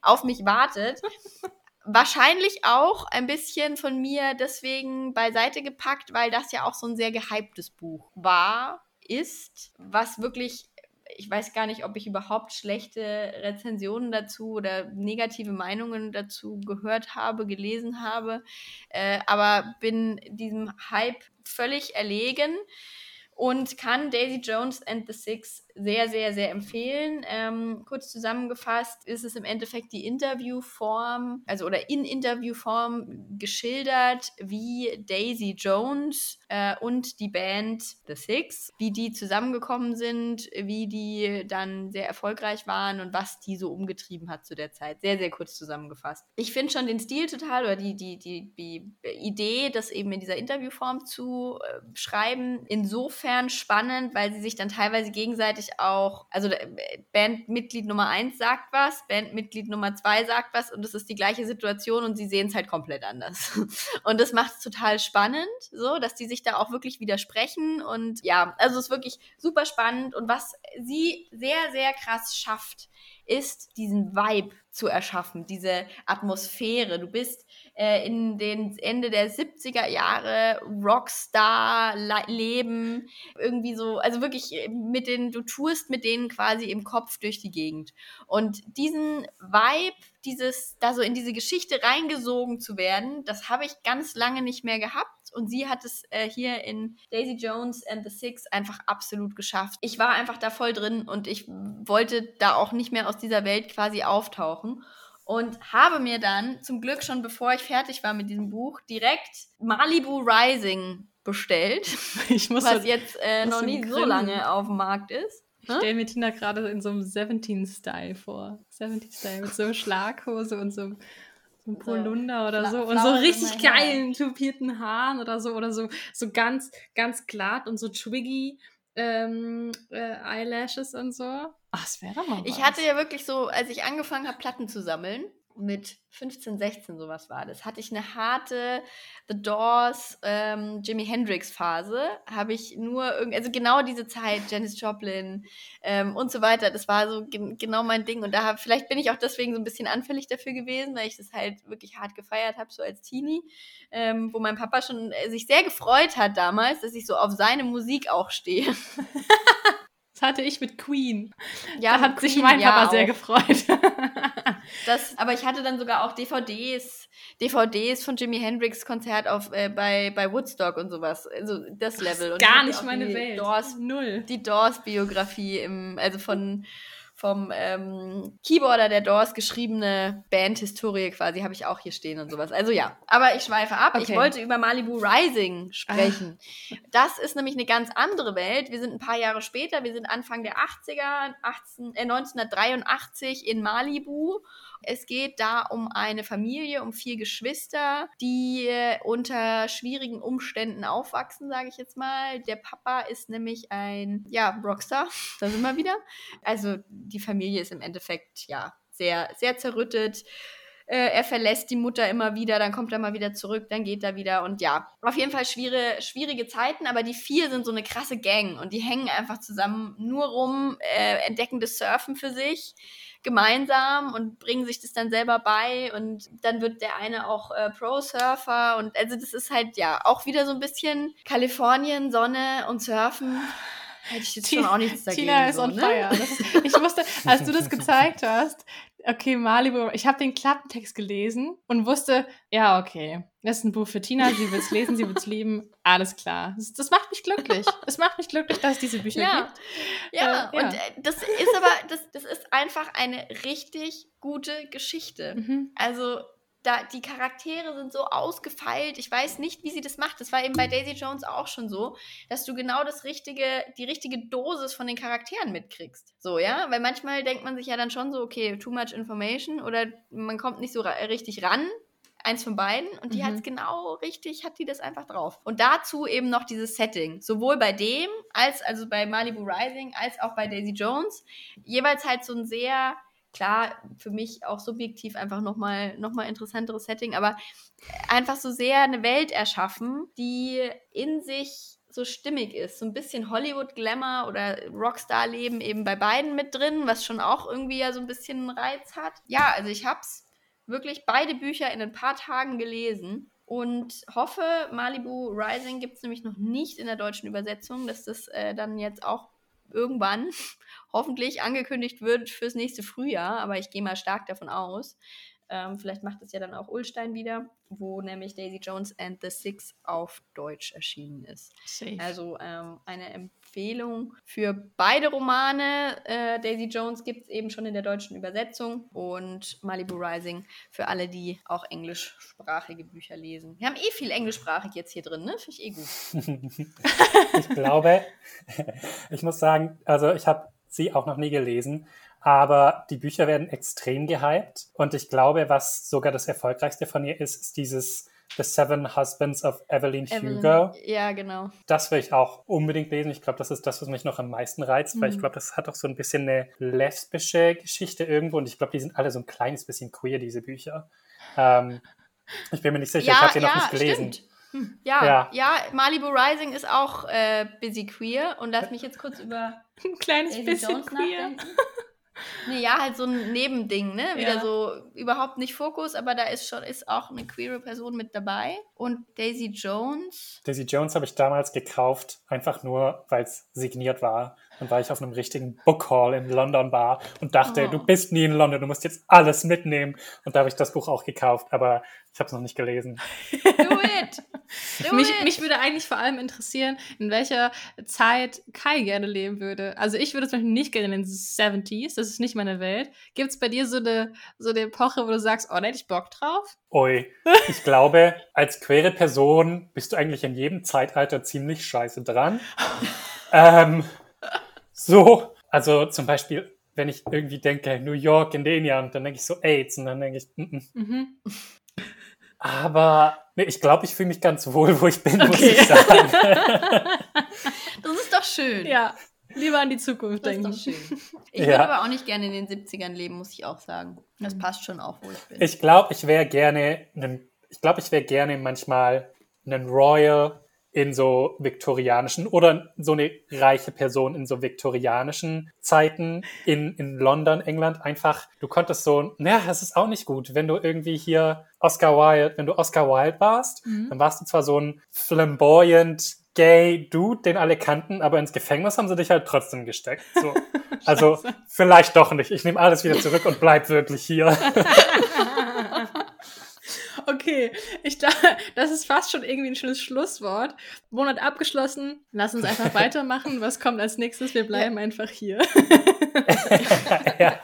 auf mich wartet. Wahrscheinlich auch ein bisschen von mir deswegen beiseite gepackt, weil das ja auch so ein sehr gehyptes Buch war, ist, was wirklich, ich weiß gar nicht, ob ich überhaupt schlechte Rezensionen dazu oder negative Meinungen dazu gehört habe, gelesen habe, äh, aber bin diesem Hype völlig erlegen und kann Daisy Jones and the Six sehr, sehr, sehr empfehlen. Ähm, kurz zusammengefasst ist es im Endeffekt die Interviewform, also oder in Interviewform geschildert, wie Daisy Jones äh, und die Band The Six, wie die zusammengekommen sind, wie die dann sehr erfolgreich waren und was die so umgetrieben hat zu der Zeit. Sehr, sehr kurz zusammengefasst. Ich finde schon den Stil total oder die, die, die, die Idee, das eben in dieser Interviewform zu äh, schreiben, insofern spannend, weil sie sich dann teilweise gegenseitig auch, also äh, Bandmitglied Nummer 1 sagt was, Bandmitglied Nummer 2 sagt was und es ist die gleiche Situation und sie sehen es halt komplett anders. (laughs) Und das macht es total spannend, so, dass die sich da auch wirklich widersprechen und ja, also es ist wirklich super spannend und was sie sehr, sehr krass schafft, ist diesen Vibe zu erschaffen, diese Atmosphäre. Du bist äh, in den Ende der 70er Jahre Rockstar-Leben, irgendwie so, also wirklich äh, mit den, du tourst mit denen quasi im Kopf durch die Gegend. Und diesen Vibe, dieses, da so in diese Geschichte reingesogen zu werden, das habe ich ganz lange nicht mehr gehabt. Und sie hat es äh, hier in Daisy Jones and the Six einfach absolut geschafft. Ich war einfach da voll drin und ich wollte da auch nicht mehr aus dieser Welt quasi auftauchen und habe mir dann zum Glück schon bevor ich fertig war mit diesem Buch direkt Malibu Rising bestellt, (laughs) ich muss was jetzt äh, noch nicht so lange auf dem Markt ist. Ich stelle mir Tina gerade in so einem 17-Style vor. 17-Style mit so Schlaghose und so, so einem Polunder oder so. Und so richtig geilen tupierten Haaren oder so. Oder so, so ganz, ganz glatt und so twiggy ähm, äh, Eyelashes und so. Ach, das wäre doch mal was. Ich hatte ja wirklich so, als ich angefangen habe, Platten zu sammeln, mit 15, 16 sowas war das, hatte ich eine harte The Doors, ähm, Jimi Hendrix Phase. Habe ich nur irgendwie, also genau diese Zeit, Janis Joplin ähm, und so weiter, das war so ge genau mein Ding. Und da hab, vielleicht bin ich auch deswegen so ein bisschen anfällig dafür gewesen, weil ich das halt wirklich hart gefeiert habe, so als Teenie, ähm, wo mein Papa schon äh, sich sehr gefreut hat damals, dass ich so auf seine Musik auch stehe. (laughs) Das hatte ich mit Queen. Ja, da hat Queen, sich mein Papa ja, sehr gefreut. Das, aber ich hatte dann sogar auch DVDs, DVDs von Jimi Hendrix Konzert auf äh, bei, bei Woodstock und sowas. Also das Level. Das gar nicht meine Welt. Doors, Null. Die Doors Biografie im, also von vom ähm, Keyboarder der Doors geschriebene Bandhistorie quasi habe ich auch hier stehen und sowas. Also ja, aber ich schweife ab. Okay. Ich wollte über Malibu Rising sprechen. Ah. Das ist nämlich eine ganz andere Welt. Wir sind ein paar Jahre später, wir sind Anfang der 80er, 18, äh, 1983 in Malibu es geht da um eine Familie, um vier Geschwister, die unter schwierigen Umständen aufwachsen, sage ich jetzt mal. Der Papa ist nämlich ein, ja, Rockstar, (laughs) da sind wir wieder. Also die Familie ist im Endeffekt, ja, sehr, sehr zerrüttet äh, er verlässt die Mutter immer wieder, dann kommt er mal wieder zurück, dann geht er wieder und ja, auf jeden Fall schwierige, schwierige Zeiten, aber die vier sind so eine krasse Gang und die hängen einfach zusammen nur rum, äh, entdecken das Surfen für sich gemeinsam und bringen sich das dann selber bei und dann wird der eine auch äh, Pro-Surfer und also das ist halt ja auch wieder so ein bisschen Kalifornien, Sonne und Surfen. Hätte ich jetzt Tina, schon auch nichts dagegen. Tina ist so, on ne? fire. Ist, ich wusste, als du das gezeigt hast, okay, Malibu, ich habe den Klappentext gelesen und wusste, ja, okay, das ist ein Buch für Tina, sie wird es lesen, sie wird es lieben, alles klar. Das, das, macht mich glücklich. Es macht mich glücklich, dass es diese Bücher ja. gibt. Ja, äh, ja. und äh, das ist aber, das, das ist einfach eine richtig gute Geschichte. Mhm. Also da, die Charaktere sind so ausgefeilt. Ich weiß nicht, wie sie das macht. Das war eben bei Daisy Jones auch schon so, dass du genau das richtige, die richtige Dosis von den Charakteren mitkriegst. So, ja? Weil manchmal denkt man sich ja dann schon so, okay, too much information oder man kommt nicht so ra richtig ran. Eins von beiden und die mhm. hat es genau richtig, hat die das einfach drauf. Und dazu eben noch dieses Setting. Sowohl bei dem, als also bei Malibu Rising, als auch bei Daisy Jones. Jeweils halt so ein sehr klar, für mich auch subjektiv einfach nochmal noch mal interessanteres Setting, aber einfach so sehr eine Welt erschaffen, die in sich so stimmig ist. So ein bisschen Hollywood-Glamour oder Rockstar-Leben eben bei beiden mit drin, was schon auch irgendwie ja so ein bisschen einen Reiz hat. Ja, also ich hab's wirklich beide Bücher in ein paar Tagen gelesen und hoffe, Malibu Rising gibt es nämlich noch nicht in der deutschen Übersetzung, dass das äh, dann jetzt auch irgendwann (laughs) hoffentlich angekündigt wird fürs nächste Frühjahr, aber ich gehe mal stark davon aus. Ähm, vielleicht macht es ja dann auch Ulstein wieder, wo nämlich Daisy Jones and the Six auf Deutsch erschienen ist. Safe. Also ähm, eine Empfehlung für beide Romane. Äh, Daisy Jones gibt es eben schon in der deutschen Übersetzung und Malibu Rising für alle, die auch englischsprachige Bücher lesen. Wir haben eh viel englischsprachig jetzt hier drin, ne? Finde ich eh gut. (laughs) ich glaube, (laughs) ich muss sagen, also ich habe sie auch noch nie gelesen, aber die Bücher werden extrem gehypt und ich glaube, was sogar das erfolgreichste von ihr ist, ist dieses The Seven Husbands of Evelyn, Evelyn. Hugo. Ja, genau. Das will ich auch unbedingt lesen. Ich glaube, das ist das, was mich noch am meisten reizt, weil ich Mhm. glaube, das hat auch so ein bisschen eine lesbische Geschichte irgendwo und ich glaube, die sind alle so ein kleines bisschen queer, diese Bücher. Ähm, ich bin mir nicht sicher, ich habe sie noch nicht gelesen. Stimmt. Hm. Ja, ja, Ja. Malibu Rising ist auch äh, busy queer und lass mich jetzt kurz über Ein kleines Daisy bisschen Jones queer. nachdenken. (laughs) Nee, ja, halt so ein Nebending, ne? Wieder Ja. so überhaupt nicht Fokus, aber da ist schon ist auch eine queere Person mit dabei. Und Daisy Jones. Daisy Jones habe ich damals gekauft, einfach nur, weil es signiert war. Und war ich auf einem richtigen Book Hall in London war und dachte, Oh. du bist nie in London, du musst jetzt alles mitnehmen. Und da habe ich das Buch auch gekauft, aber ich habe es noch nicht gelesen. Do it! Do Mich, it! mich würde eigentlich vor allem interessieren, in welcher Zeit Kai gerne leben würde. Also ich würde zum Beispiel nicht gerne in den 70s, das ist nicht meine Welt. Gibt es bei dir so eine, so eine Epoche, wo du sagst, oh, da hätte ich Bock drauf? Ui, ich glaube, als queere Person bist du eigentlich in jedem Zeitalter ziemlich scheiße dran. (laughs) ähm, so, also zum Beispiel, wenn ich irgendwie denke, New York in den Jahren, dann denke ich so AIDS und dann denke ich, mm -mm. Mhm. aber nee, ich glaube, ich fühle mich ganz wohl, wo ich bin, muss Okay. ich sagen. (laughs) das ist doch schön. Ja, lieber an die Zukunft Das ist denken. doch schön. (laughs) Ich Ja. würde aber auch nicht gerne in den 70ern leben, muss ich auch sagen. Das passt schon auch, wo ich bin. Ich glaube, ich wäre gerne, einen- ich glaube, ich wäre gerne manchmal einen Royal in so viktorianischen oder so eine reiche Person in so viktorianischen Zeiten in, in London, England einfach. Du konntest so, naja, das ist auch nicht gut, wenn du irgendwie hier Oscar Wilde, wenn du Oscar Wilde warst, Mhm. dann warst du zwar so ein flamboyant gay Dude, den alle kannten, aber ins Gefängnis haben sie dich halt trotzdem gesteckt. So. (laughs) Also vielleicht doch nicht. Ich nehme alles wieder zurück und bleib wirklich hier. (laughs) Okay, ich dachte, das ist fast schon irgendwie ein schönes Schlusswort. Monat abgeschlossen. Lass uns einfach (laughs) weitermachen. Was kommt als nächstes? Wir bleiben einfach hier. (laughs) ja.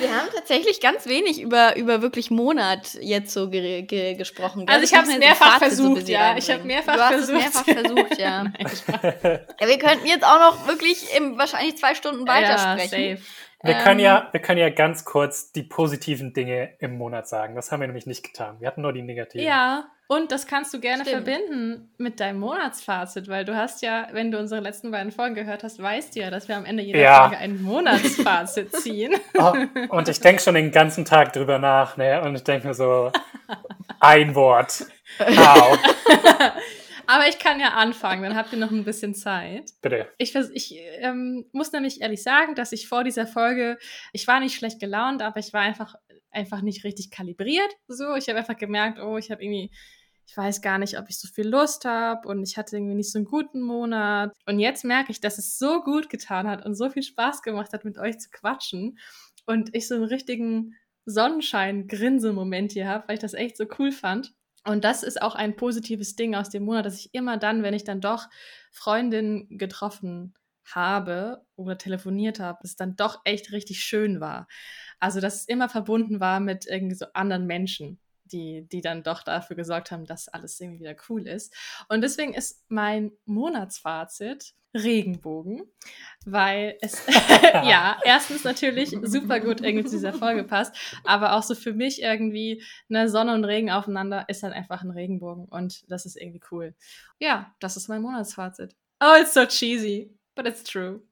Wir haben tatsächlich ganz wenig über, über wirklich Monat jetzt so ge ge gesprochen. gell? Also ich jetzt im mehrfach so versucht, ja. Ich hab reinbringen. mehrfach du hast versucht. Es mehrfach versucht, ja. (laughs) Nein, ja. Wir könnten jetzt auch noch wirklich im, wahrscheinlich zwei Stunden weitersprechen. Ja, safe. Wir Ähm, können ja, wir können ja ganz kurz die positiven Dinge im Monat sagen. Das haben wir nämlich nicht getan. Wir hatten nur die negativen. Ja, und das kannst du gerne Stimmt. verbinden mit deinem Monatsfazit, weil du hast ja, wenn du unsere letzten beiden Folgen gehört hast, weißt du ja, dass wir am Ende jeder Ja. Folge ein Monatsfazit (laughs) ziehen. Oh, und ich denke schon den ganzen Tag drüber nach, ne? Und ich denke mir so, (laughs) ein Wort. Au, (laughs) Aber ich kann ja anfangen, dann habt ihr noch ein bisschen Zeit. bitte. Ich, ich ähm, muss nämlich ehrlich sagen, dass ich vor dieser Folge, ich war nicht schlecht gelaunt, aber ich war einfach, einfach nicht richtig kalibriert. So, ich habe einfach gemerkt, oh, ich habe irgendwie, ich weiß gar nicht, ob ich so viel Lust habe und ich hatte irgendwie nicht so einen guten Monat. Und jetzt merke ich, dass es so gut getan hat und so viel Spaß gemacht hat, mit euch zu quatschen und ich so einen richtigen Sonnenschein-Grinse-Moment hier habe, weil ich das echt so cool fand. Und das ist auch ein positives Ding aus dem Monat, dass ich immer dann, wenn ich dann doch Freundinnen getroffen habe oder telefoniert habe, es dann doch echt richtig schön war. Also, dass es immer verbunden war mit irgendwie so anderen Menschen, die, die dann doch dafür gesorgt haben, dass alles irgendwie wieder cool ist. Und deswegen ist mein Monatsfazit Regenbogen, weil es, (laughs) ja, erstens natürlich super gut irgendwie zu dieser Folge passt, aber auch so für mich irgendwie eine Sonne und Regen aufeinander ist halt einfach ein Regenbogen und das ist irgendwie cool. Ja, das ist mein Monatsfazit. Oh, it's so cheesy, but it's true.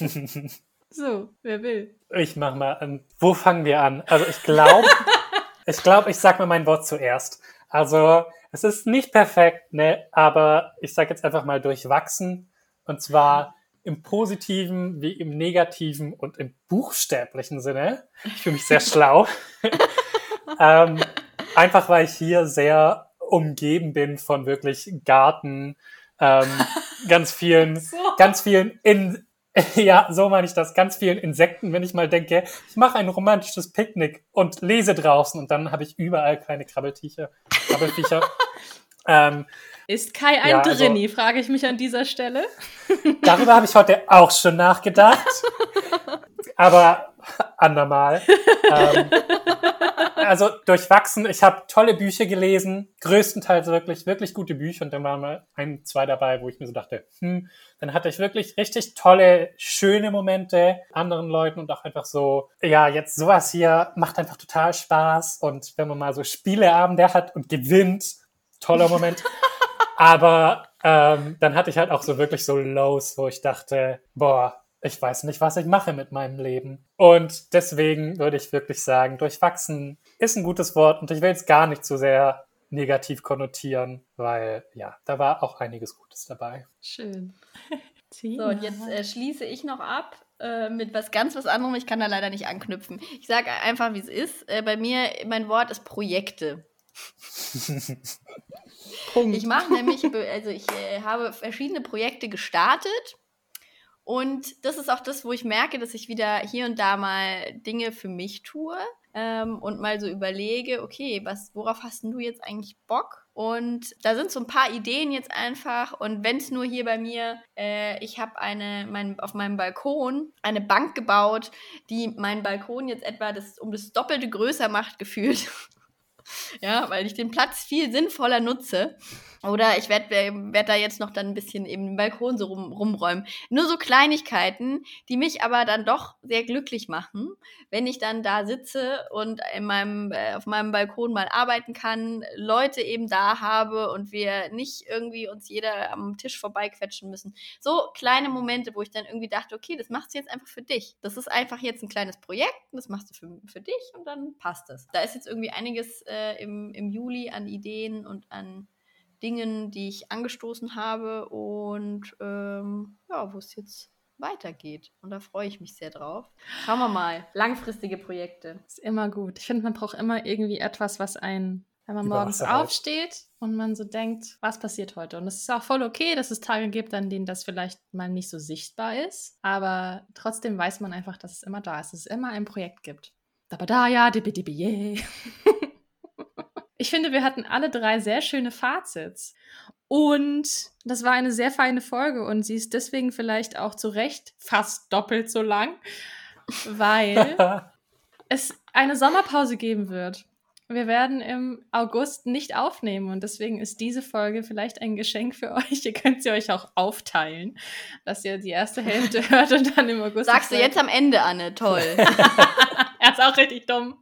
(laughs) So, wer will? Ich mach mal an. Wo fangen wir an? Also ich glaube, (laughs) ich glaube, ich sag mal mein Wort zuerst. Also es ist nicht perfekt, ne, aber ich sag jetzt einfach mal durchwachsen. Und zwar im positiven wie im negativen und im buchstäblichen Sinne. Ich fühle mich sehr (laughs) schlau. (laughs) ähm, einfach weil ich hier sehr umgeben bin von wirklich Garten, ähm, ganz vielen (laughs) So. ganz vielen in (laughs) ja, so meine ich das. Ganz vielen Insekten, wenn ich mal denke, ich mache ein romantisches Picknick und lese draußen und dann habe ich überall kleine Krabbeltiecher, Krabbelfiecher. (laughs) ähm, Ist Kai ein Ja, also- Drinni, frage ich mich an dieser Stelle. (laughs) darüber habe ich heute auch schon nachgedacht. Aber andermal. ähm, also durchwachsen. Ich habe tolle Bücher gelesen, größtenteils wirklich, wirklich gute Bücher. Und dann waren mal ein, zwei dabei, wo ich mir so dachte, hm, dann hatte ich wirklich richtig tolle, schöne Momente anderen Leuten und auch einfach so, ja, jetzt sowas hier macht einfach total Spaß. Und wenn man mal so Spieleabende hat und gewinnt, toller Moment. (laughs) Aber ähm, dann hatte ich halt auch so wirklich so Lows, wo ich dachte, boah, ich weiß nicht, was ich mache mit meinem Leben. Und deswegen würde ich wirklich sagen, durchwachsen ist ein gutes Wort und ich will es gar nicht so sehr negativ konnotieren, weil ja, da war auch einiges Gutes dabei. Schön. (laughs) So, und jetzt äh, schließe ich noch ab äh, mit was ganz was anderem. Ich kann da leider nicht anknüpfen. Ich sage einfach, wie es ist. Äh, bei mir, mein Wort ist Projekte. (laughs) Punkt. Ich mache nämlich, also ich äh, habe verschiedene Projekte gestartet. Und das ist auch das, wo ich merke, dass ich wieder hier und da mal Dinge für mich tue ähm, und mal so überlege, okay, was, worauf hast du jetzt eigentlich Bock? Und da sind so ein paar Ideen jetzt einfach. Und wenn es nur hier bei mir, äh, ich habe eine, mein, auf meinem Balkon eine Bank gebaut, die meinen Balkon jetzt etwa das, um das Doppelte größer macht, (laughs) gefühlt. (laughs) Ja, weil ich den Platz viel sinnvoller nutze. Oder ich werde werd da jetzt noch dann ein bisschen eben den Balkon so rum, rumräumen. Nur so Kleinigkeiten, die mich aber dann doch sehr glücklich machen, wenn ich dann da sitze und in meinem, äh, auf meinem Balkon mal arbeiten kann, Leute eben da habe und wir nicht irgendwie uns jeder am Tisch vorbeiquetschen müssen. So kleine Momente, wo ich dann irgendwie dachte, okay, das machst du jetzt einfach für dich. Das ist einfach jetzt ein kleines Projekt, das machst du für, für dich und dann passt es. Da ist jetzt irgendwie einiges äh, im, im Juli an Ideen und an Dingen, die ich angestoßen habe und ähm, ja, wo es jetzt weitergeht. Und da freue ich mich sehr drauf. Schauen wir mal. Langfristige Projekte. Ist immer gut. Ich finde, man braucht immer irgendwie etwas, was einen, wenn man morgens aufsteht und man so denkt, was passiert heute? Und es ist auch voll okay, dass es Tage gibt, an denen das vielleicht mal nicht so sichtbar ist. Aber trotzdem weiß man einfach, dass es immer da ist, dass es immer ein Projekt gibt. Aber da ja, dibi dibi yeah. (laughs) Ich finde, wir hatten alle drei sehr schöne Fazits. Und das war eine sehr feine Folge und sie ist deswegen vielleicht auch zu Recht fast doppelt so lang, weil (laughs) es eine Sommerpause geben wird. Wir werden im August nicht aufnehmen und deswegen ist diese Folge vielleicht ein Geschenk für (laughs) euch. Ihr könnt sie euch auch aufteilen, dass ihr die erste Hälfte (laughs) hört und dann im August. Sagst du jetzt am Ende, Anne. Toll. er ist auch richtig dumm.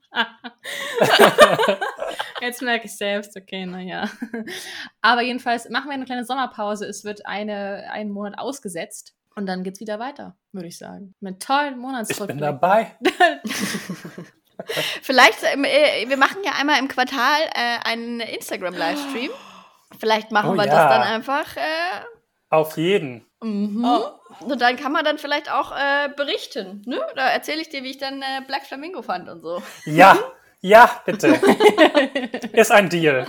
Jetzt merke ich selbst, okay, naja. Aber jedenfalls machen wir eine kleine Sommerpause. Es wird eine, einen Monat ausgesetzt und dann geht's wieder weiter, würde ich sagen. Mit tollen Ich Monatsrückblick. bin dabei. (laughs) Vielleicht, ähm, äh, wir machen ja einmal im Quartal äh, einen Instagram-Livestream. Vielleicht machen Oh wir ja. das dann einfach. Äh, Auf jeden. mhm. Oh. Und dann kann man dann vielleicht auch äh, berichten. Ne? Da erzähle ich dir, wie ich dann äh, Black Flamingo fand und so. Ja, (laughs) ja, bitte. (laughs) Ist ein Deal.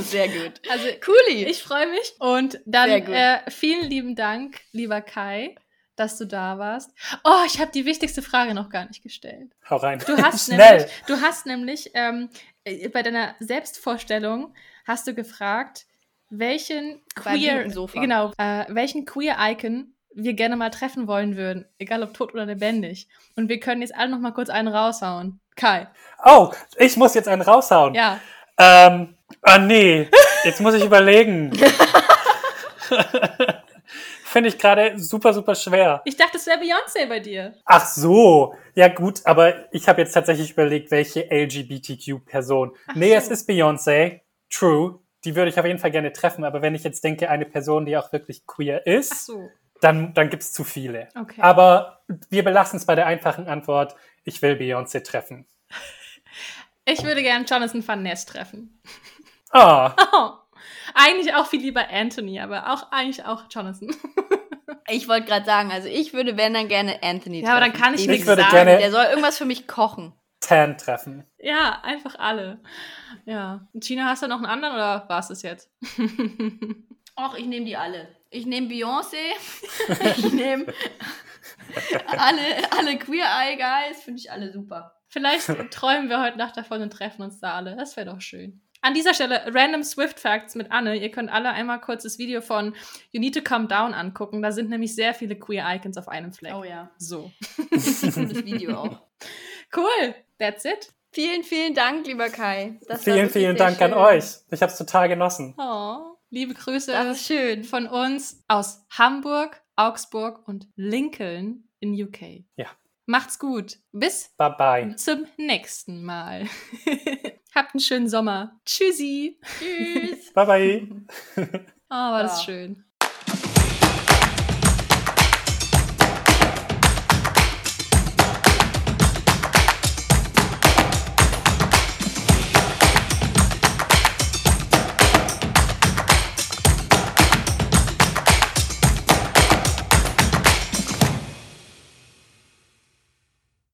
Sehr gut. Also Cooli. ich freue mich und dann äh, vielen lieben Dank, lieber Kai, dass du da warst. Oh, ich habe die wichtigste Frage noch gar nicht gestellt. Hau rein. Du hast (laughs) Schnell. nämlich, du hast nämlich ähm, äh, bei deiner Selbstvorstellung hast du gefragt, welchen Beim queer, genau, äh, welchen queer Icon wir gerne mal treffen wollen würden, egal ob tot oder lebendig. Und wir können jetzt alle noch mal kurz einen raushauen. Kai, Oh, ich muss jetzt einen raushauen. ja. Ähm, ah nee, jetzt muss ich überlegen. (laughs) Finde ich gerade super, super schwer. Ich dachte, es wäre Beyoncé bei dir. Ach so, ja gut, aber ich habe jetzt tatsächlich überlegt, welche LGBTQ-Person. Ach Nee, so. es ist Beyoncé, true. Die würde ich auf jeden Fall gerne treffen, aber wenn ich jetzt denke, eine Person, die auch wirklich queer Ach ist, so. Dann, dann gibt's zu viele. Okay. Aber wir belassen es bei der einfachen Antwort, ich will Beyoncé treffen. (laughs) Ich würde gerne Jonathan Van Ness treffen. Ah, (laughs) Oh. Eigentlich auch viel lieber Anthony, aber auch eigentlich auch Jonathan. (laughs) Ich wollte gerade sagen, also ich würde, wenn dann gerne Anthony Ja, aber dann treffen. kann ich Den- nichts Ich würde sagen. gerne- Der soll irgendwas für mich kochen. Tan treffen. Ja, einfach alle. Ja. Und Gina, hast du noch einen anderen oder war es das jetzt? Ach, ich nehme die alle. Ich nehme Beyoncé. (laughs) ich nehme alle, alle Queer Eye Guys finde ich alle super. Vielleicht träumen wir heute Nacht davon und treffen uns da alle. Das wäre doch schön. An dieser Stelle Random Swift Facts mit Anne. Ihr könnt alle einmal kurz das Video von You Need to Calm Down angucken. Da sind nämlich sehr viele Queer Icons auf einem Fleck. Oh ja. So. Cooles Video auch. Cool. That's it. Vielen, vielen Dank, lieber Kai. Das vielen, vielen Dank an schön. euch. Ich habe es total genossen. Oh, liebe Grüße Das ist schön. von uns aus Hamburg, Augsburg und Lincoln in UK. Ja. Macht's gut. Bis Bye bye. zum nächsten Mal. (laughs) Habt einen schönen Sommer. Tschüssi. Tschüss. Bye bye. (laughs) Oh, war das Ja. schön.